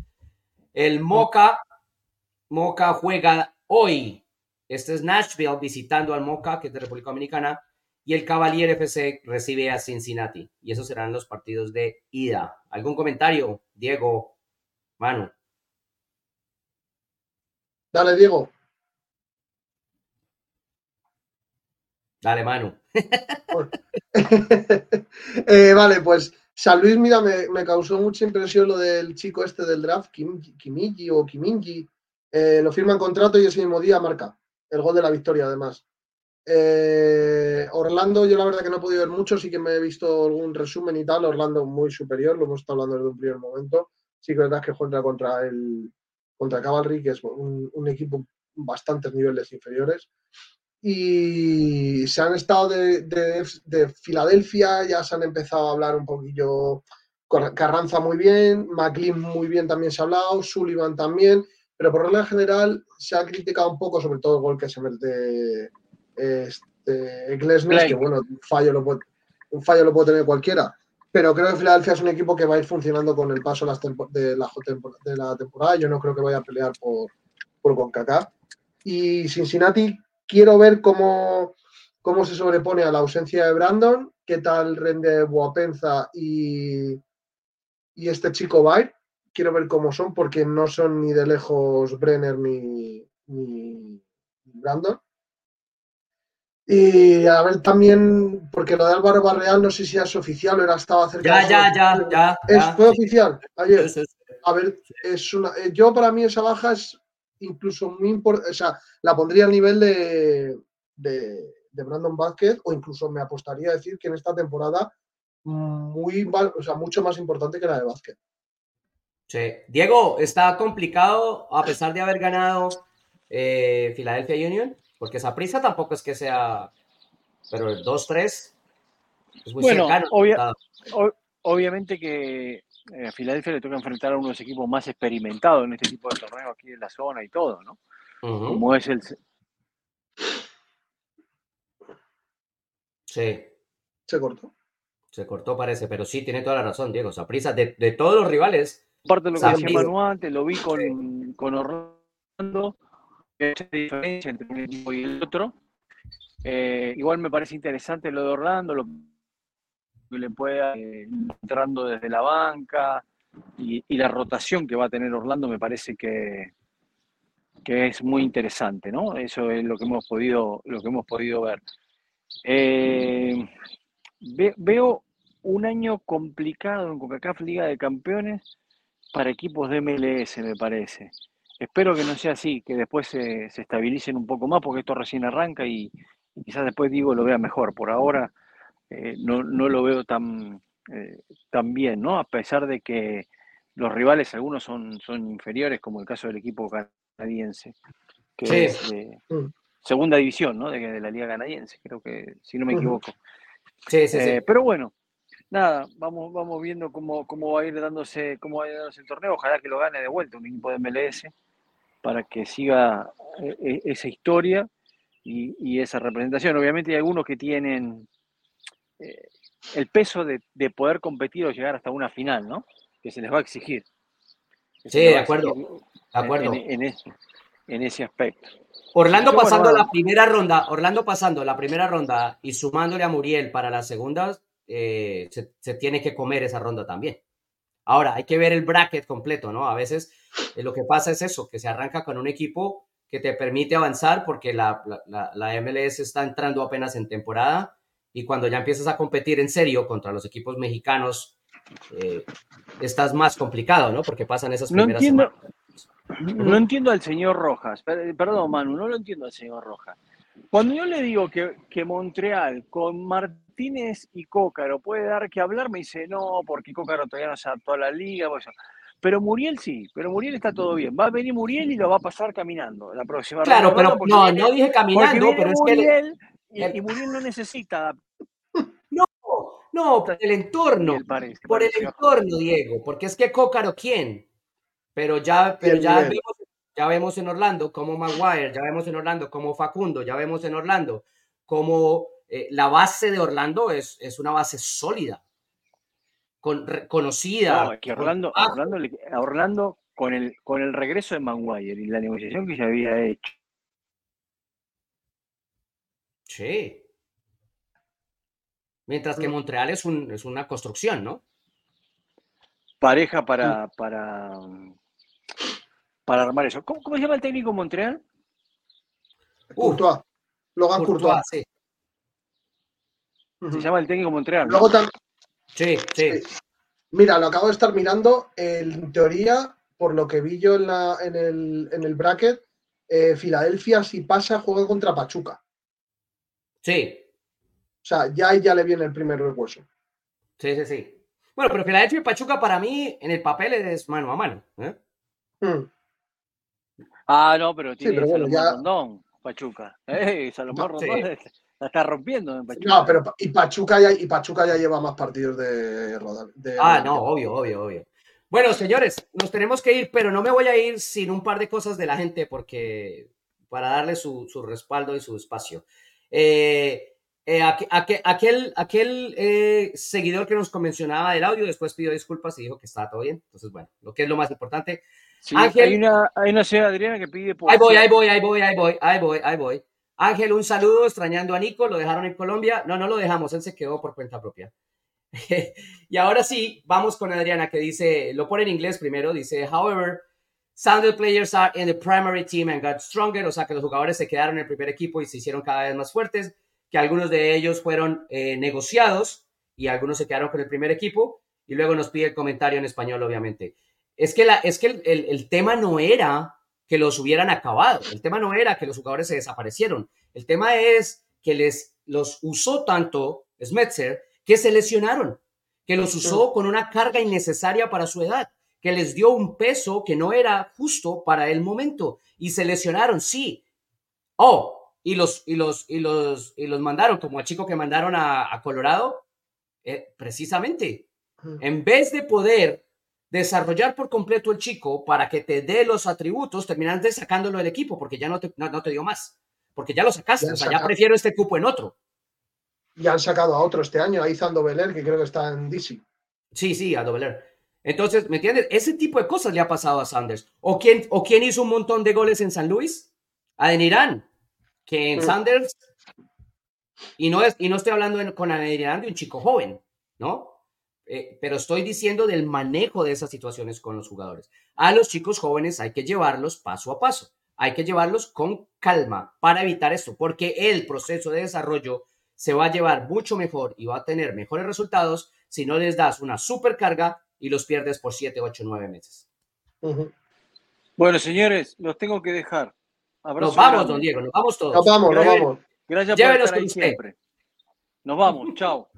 El Moca, Moca juega hoy. Este es Nashville visitando al Moca, que es de República Dominicana. Y el Cavalier FC recibe a Cincinnati. Y esos serán los partidos de ida. ¿Algún comentario, Diego, Manu? Dale, Diego. Dale. Eh, vale, pues San Luis, mira, me, me causó mucha impresión lo del chico este del draft, Kim, Kimigi o Kimingi. Eh, lo firma en contrato y ese mismo día marca el gol de la victoria, además. Eh, Orlando, yo la verdad que no he podido ver mucho, sí que me he visto algún resumen y tal. Orlando muy superior, lo hemos estado hablando desde un primer momento. Sí que es verdad que juega contra el contra Cavalry, que es un, un equipo bastantes niveles inferiores y se han estado de, de, de, Filadelfia, ya se han empezado a hablar un poquillo, Carranza muy bien, McLean muy bien también se ha hablado, Sullivan también, pero por regla general se ha criticado un poco, sobre todo el gol que se mete este, Glesnes, que bueno, un fallo, lo puede, un fallo lo puede tener cualquiera, pero creo que Filadelfia es un equipo que va a ir funcionando con el paso de, la, de la temporada, yo no creo que vaya a pelear por, por CONCACAF. Y Cincinnati quiero ver cómo, cómo se sobrepone a la ausencia de Brandon, qué tal rende Boapenza y, y este chico Bayer. Quiero ver cómo son, porque no son ni de lejos Brenner ni, ni Brandon. Y a ver también, porque lo de Álvaro Barreal no sé si es oficial o era estaba cerca. Ya, ya, ya, ya. ¿Es, ya. ¿Fue oficial ayer? A ver, es una, eh, yo para mí esa baja es incluso muy importante, o sea, la pondría al nivel de, de, de Brandon Vázquez o incluso me apostaría a decir que en esta temporada muy o sea, mucho más importante que la de Vázquez. Sí. Diego, está complicado a pesar de haber ganado eh, Philadelphia Union, porque esa prisa tampoco es que sea, pero el 2-3 es muy Bueno, cercano. obvia- O- obviamente que eh, a Filadelfia le toca enfrentar a uno de los equipos más experimentados en este tipo de torneos aquí en la zona y todo, ¿no? Como es el. Sí, Se cortó. se cortó parece, pero sí, tiene toda la razón, Diego. Saprissa, de, de todos los rivales, Aparte de lo que decía. Manu antes, lo vi con, con Orlando, hay diferencia entre un equipo y el otro. Eh, igual me parece interesante lo de Orlando, lo que le pueda eh, entrando desde la banca y, la rotación que va a tener Orlando me parece que, que es muy interesante, ¿no? Eso es lo que hemos podido, lo que hemos podido ver. Eh, ve- veo un año complicado en CONCACAF Liga de Campeones para equipos de MLS, me parece. Espero que no sea así, que después se, se estabilicen un poco más, porque esto recién arranca y, y quizás después digo lo vea mejor. Por ahora eh, no, no lo veo tan, eh, tan bien, ¿no? A pesar de que los rivales, algunos son, son inferiores, como el caso del equipo canadiense, que Sí. es de Mm. segunda división, ¿no? De, de la liga canadiense, creo que, si no me equivoco. sí, sí, sí. Eh, pero bueno, nada, vamos, vamos viendo cómo, cómo va a ir dándose, cómo va a ir dándose el torneo. Ojalá que lo gane de vuelta un equipo de MLS para que siga esa historia y, y esa representación. Obviamente hay algunos que tienen eh, el peso de, de poder competir o llegar hasta una final, ¿no? Que se les va a exigir. Que Sí, de acuerdo, de acuerdo. En, en ese, en ese aspecto. Orlando bueno, pasando nada. la primera ronda, Orlando pasando la primera ronda y sumándole a Muriel para la segunda, eh, se, se tiene que comer esa ronda también. Ahora, hay que ver el bracket completo, ¿no? A veces eh, lo que pasa es eso, que se arranca con un equipo que te permite avanzar porque la- la- la MLS está entrando apenas en temporada y cuando ya empiezas a competir en serio contra los equipos mexicanos, eh, estás más complicado, ¿no? Porque pasan esas No primeras entiendo, semanas. no entiendo al señor Rojas. Per- Perdón, Manu, no lo entiendo al señor Rojas. Cuando yo le digo que, que Montreal con Martínez y Cócaro puede dar que hablar, me dice no, porque Cócaro todavía no se adaptó a la liga. pues, Pero Muriel sí, pero Muriel está todo bien. Va a venir Muriel y lo va a pasar caminando la próxima Claro, pero no, viene- no dije caminando, pero es que... el- y Muriel no necesita No, por el entorno, parece, por el entorno, Diego, porque es que Cócaro, ¿quién? Pero ya, pero ya vimos, ya vemos en Orlando como Maguire, ya vemos en Orlando como Facundo, ya vemos en Orlando como eh, la base de Orlando es, es una base sólida, con, re- conocida. No, que con Orlando, trabajo. Orlando, a Orlando con el, con el regreso de Maguire y la negociación que se había hecho Sí. Mientras que Montreal es, un, es una construcción, ¿no? pareja para, para, para armar eso. ¿Cómo, cómo se llama el técnico Montreal? Courtois. Logan Courtois, Courtois. sí. Se llama el técnico Montreal. ¿no? Luego tam- Sí, sí. Mira, lo acabo de estar mirando. En teoría, por lo que vi yo en, la, en, el, en el bracket, eh, Filadelfia, si pasa, juega contra Pachuca. Sí, sea, ya ahí ya le viene el primer refuerzo. sí, sí, sí. Bueno, pero Filadelfia y Pachuca para mí en el papel es mano a mano. ¿eh? Mm. Ah, no, pero tiene pero bueno, Salomón ya- Rondón, Pachuca. Eh, Salomón Sí. Rondón la está rompiendo en Pachuca. No, pero y Pachuca, ya, y Pachuca ya lleva más partidos de rodar. de- Ah, no, obvio, obvio, obvio. Bueno, señores, nos tenemos que ir, pero no me voy a ir sin un par de cosas de la gente porque para darle su, su respaldo y su espacio. Eh, eh, aqu- aqu- aquel aquel eh, seguidor que nos mencionaba del audio después pidió disculpas y dijo que estaba todo bien. Entonces, bueno, lo que es lo más importante. Sí, Ángel. hay, una, hay una señora Adriana que pide por Ahí voy, ahí voy, ahí voy, ahí voy, ahí voy, ahí voy. Ángel, un saludo, extrañando a Nico, lo dejaron en Colombia. No, no lo dejamos, él se quedó por cuenta propia. y ahora sí, vamos con Adriana que dice, lo pone en inglés primero, dice, however, Sounded players are in the primary team and got stronger, o sea que los jugadores se quedaron en el primer equipo y se hicieron cada vez más fuertes, que algunos de ellos fueron eh, negociados y algunos se quedaron con el primer equipo y luego nos pide el comentario en español, obviamente. Es que, la, es que el, el, el tema no era que los hubieran acabado, el tema no era que los jugadores se desaparecieron, el tema es que les los usó tanto Smetzer que se lesionaron, que los usó con una carga innecesaria para su edad, que les dio un peso que no era justo para el momento y se lesionaron, sí. Oh, y los, y los, y los, y los mandaron, como al chico que mandaron a, a Colorado, eh, precisamente. En vez de poder desarrollar por completo el chico para que te dé los atributos, terminaste sacándolo del equipo porque ya no te, no, no te dio más. Porque ya lo sacaste, Ya o sea, ya prefiero este cupo en otro. Ya han sacado a otro este año, a Izan Beler, que creo que está en DC. Sí, sí, a Doveler. Entonces, ¿me entiendes? Ese tipo de cosas le ha pasado a Sanders. ¿O quién, o quién hizo un montón de goles en San Luis? Adenirán. Que en Mm. Sanders. Y no, es, y no estoy hablando en- con Adenirán de un chico joven, ¿no? Eh, pero estoy diciendo del manejo de esas situaciones con los jugadores. A los chicos jóvenes hay que llevarlos paso a paso. Hay que llevarlos con calma para evitar esto, porque el proceso de desarrollo se va a llevar mucho mejor y va a tener mejores resultados si no les das una supercarga y los pierdes por 7, 8, 9 meses. Bueno, señores, los tengo que dejar. Abrazo Nos vamos, grande. don Diego, nos vamos todos. Nos vamos, nos vamos. Gracias por Llévenos estar con ahí siempre. Nos vamos, chao.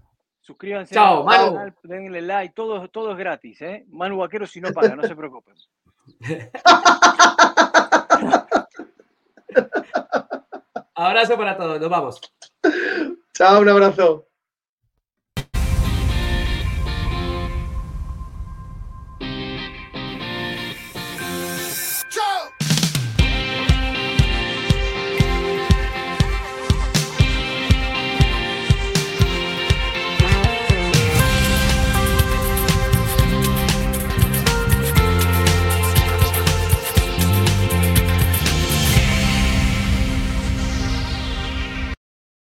Suscríbanse Chao, al Manu. canal, denle like, todo, todo es gratis, ¿eh? Manu Vaquero si no paga, no se preocupen. Abrazo para todos, nos vamos. Chao, un abrazo.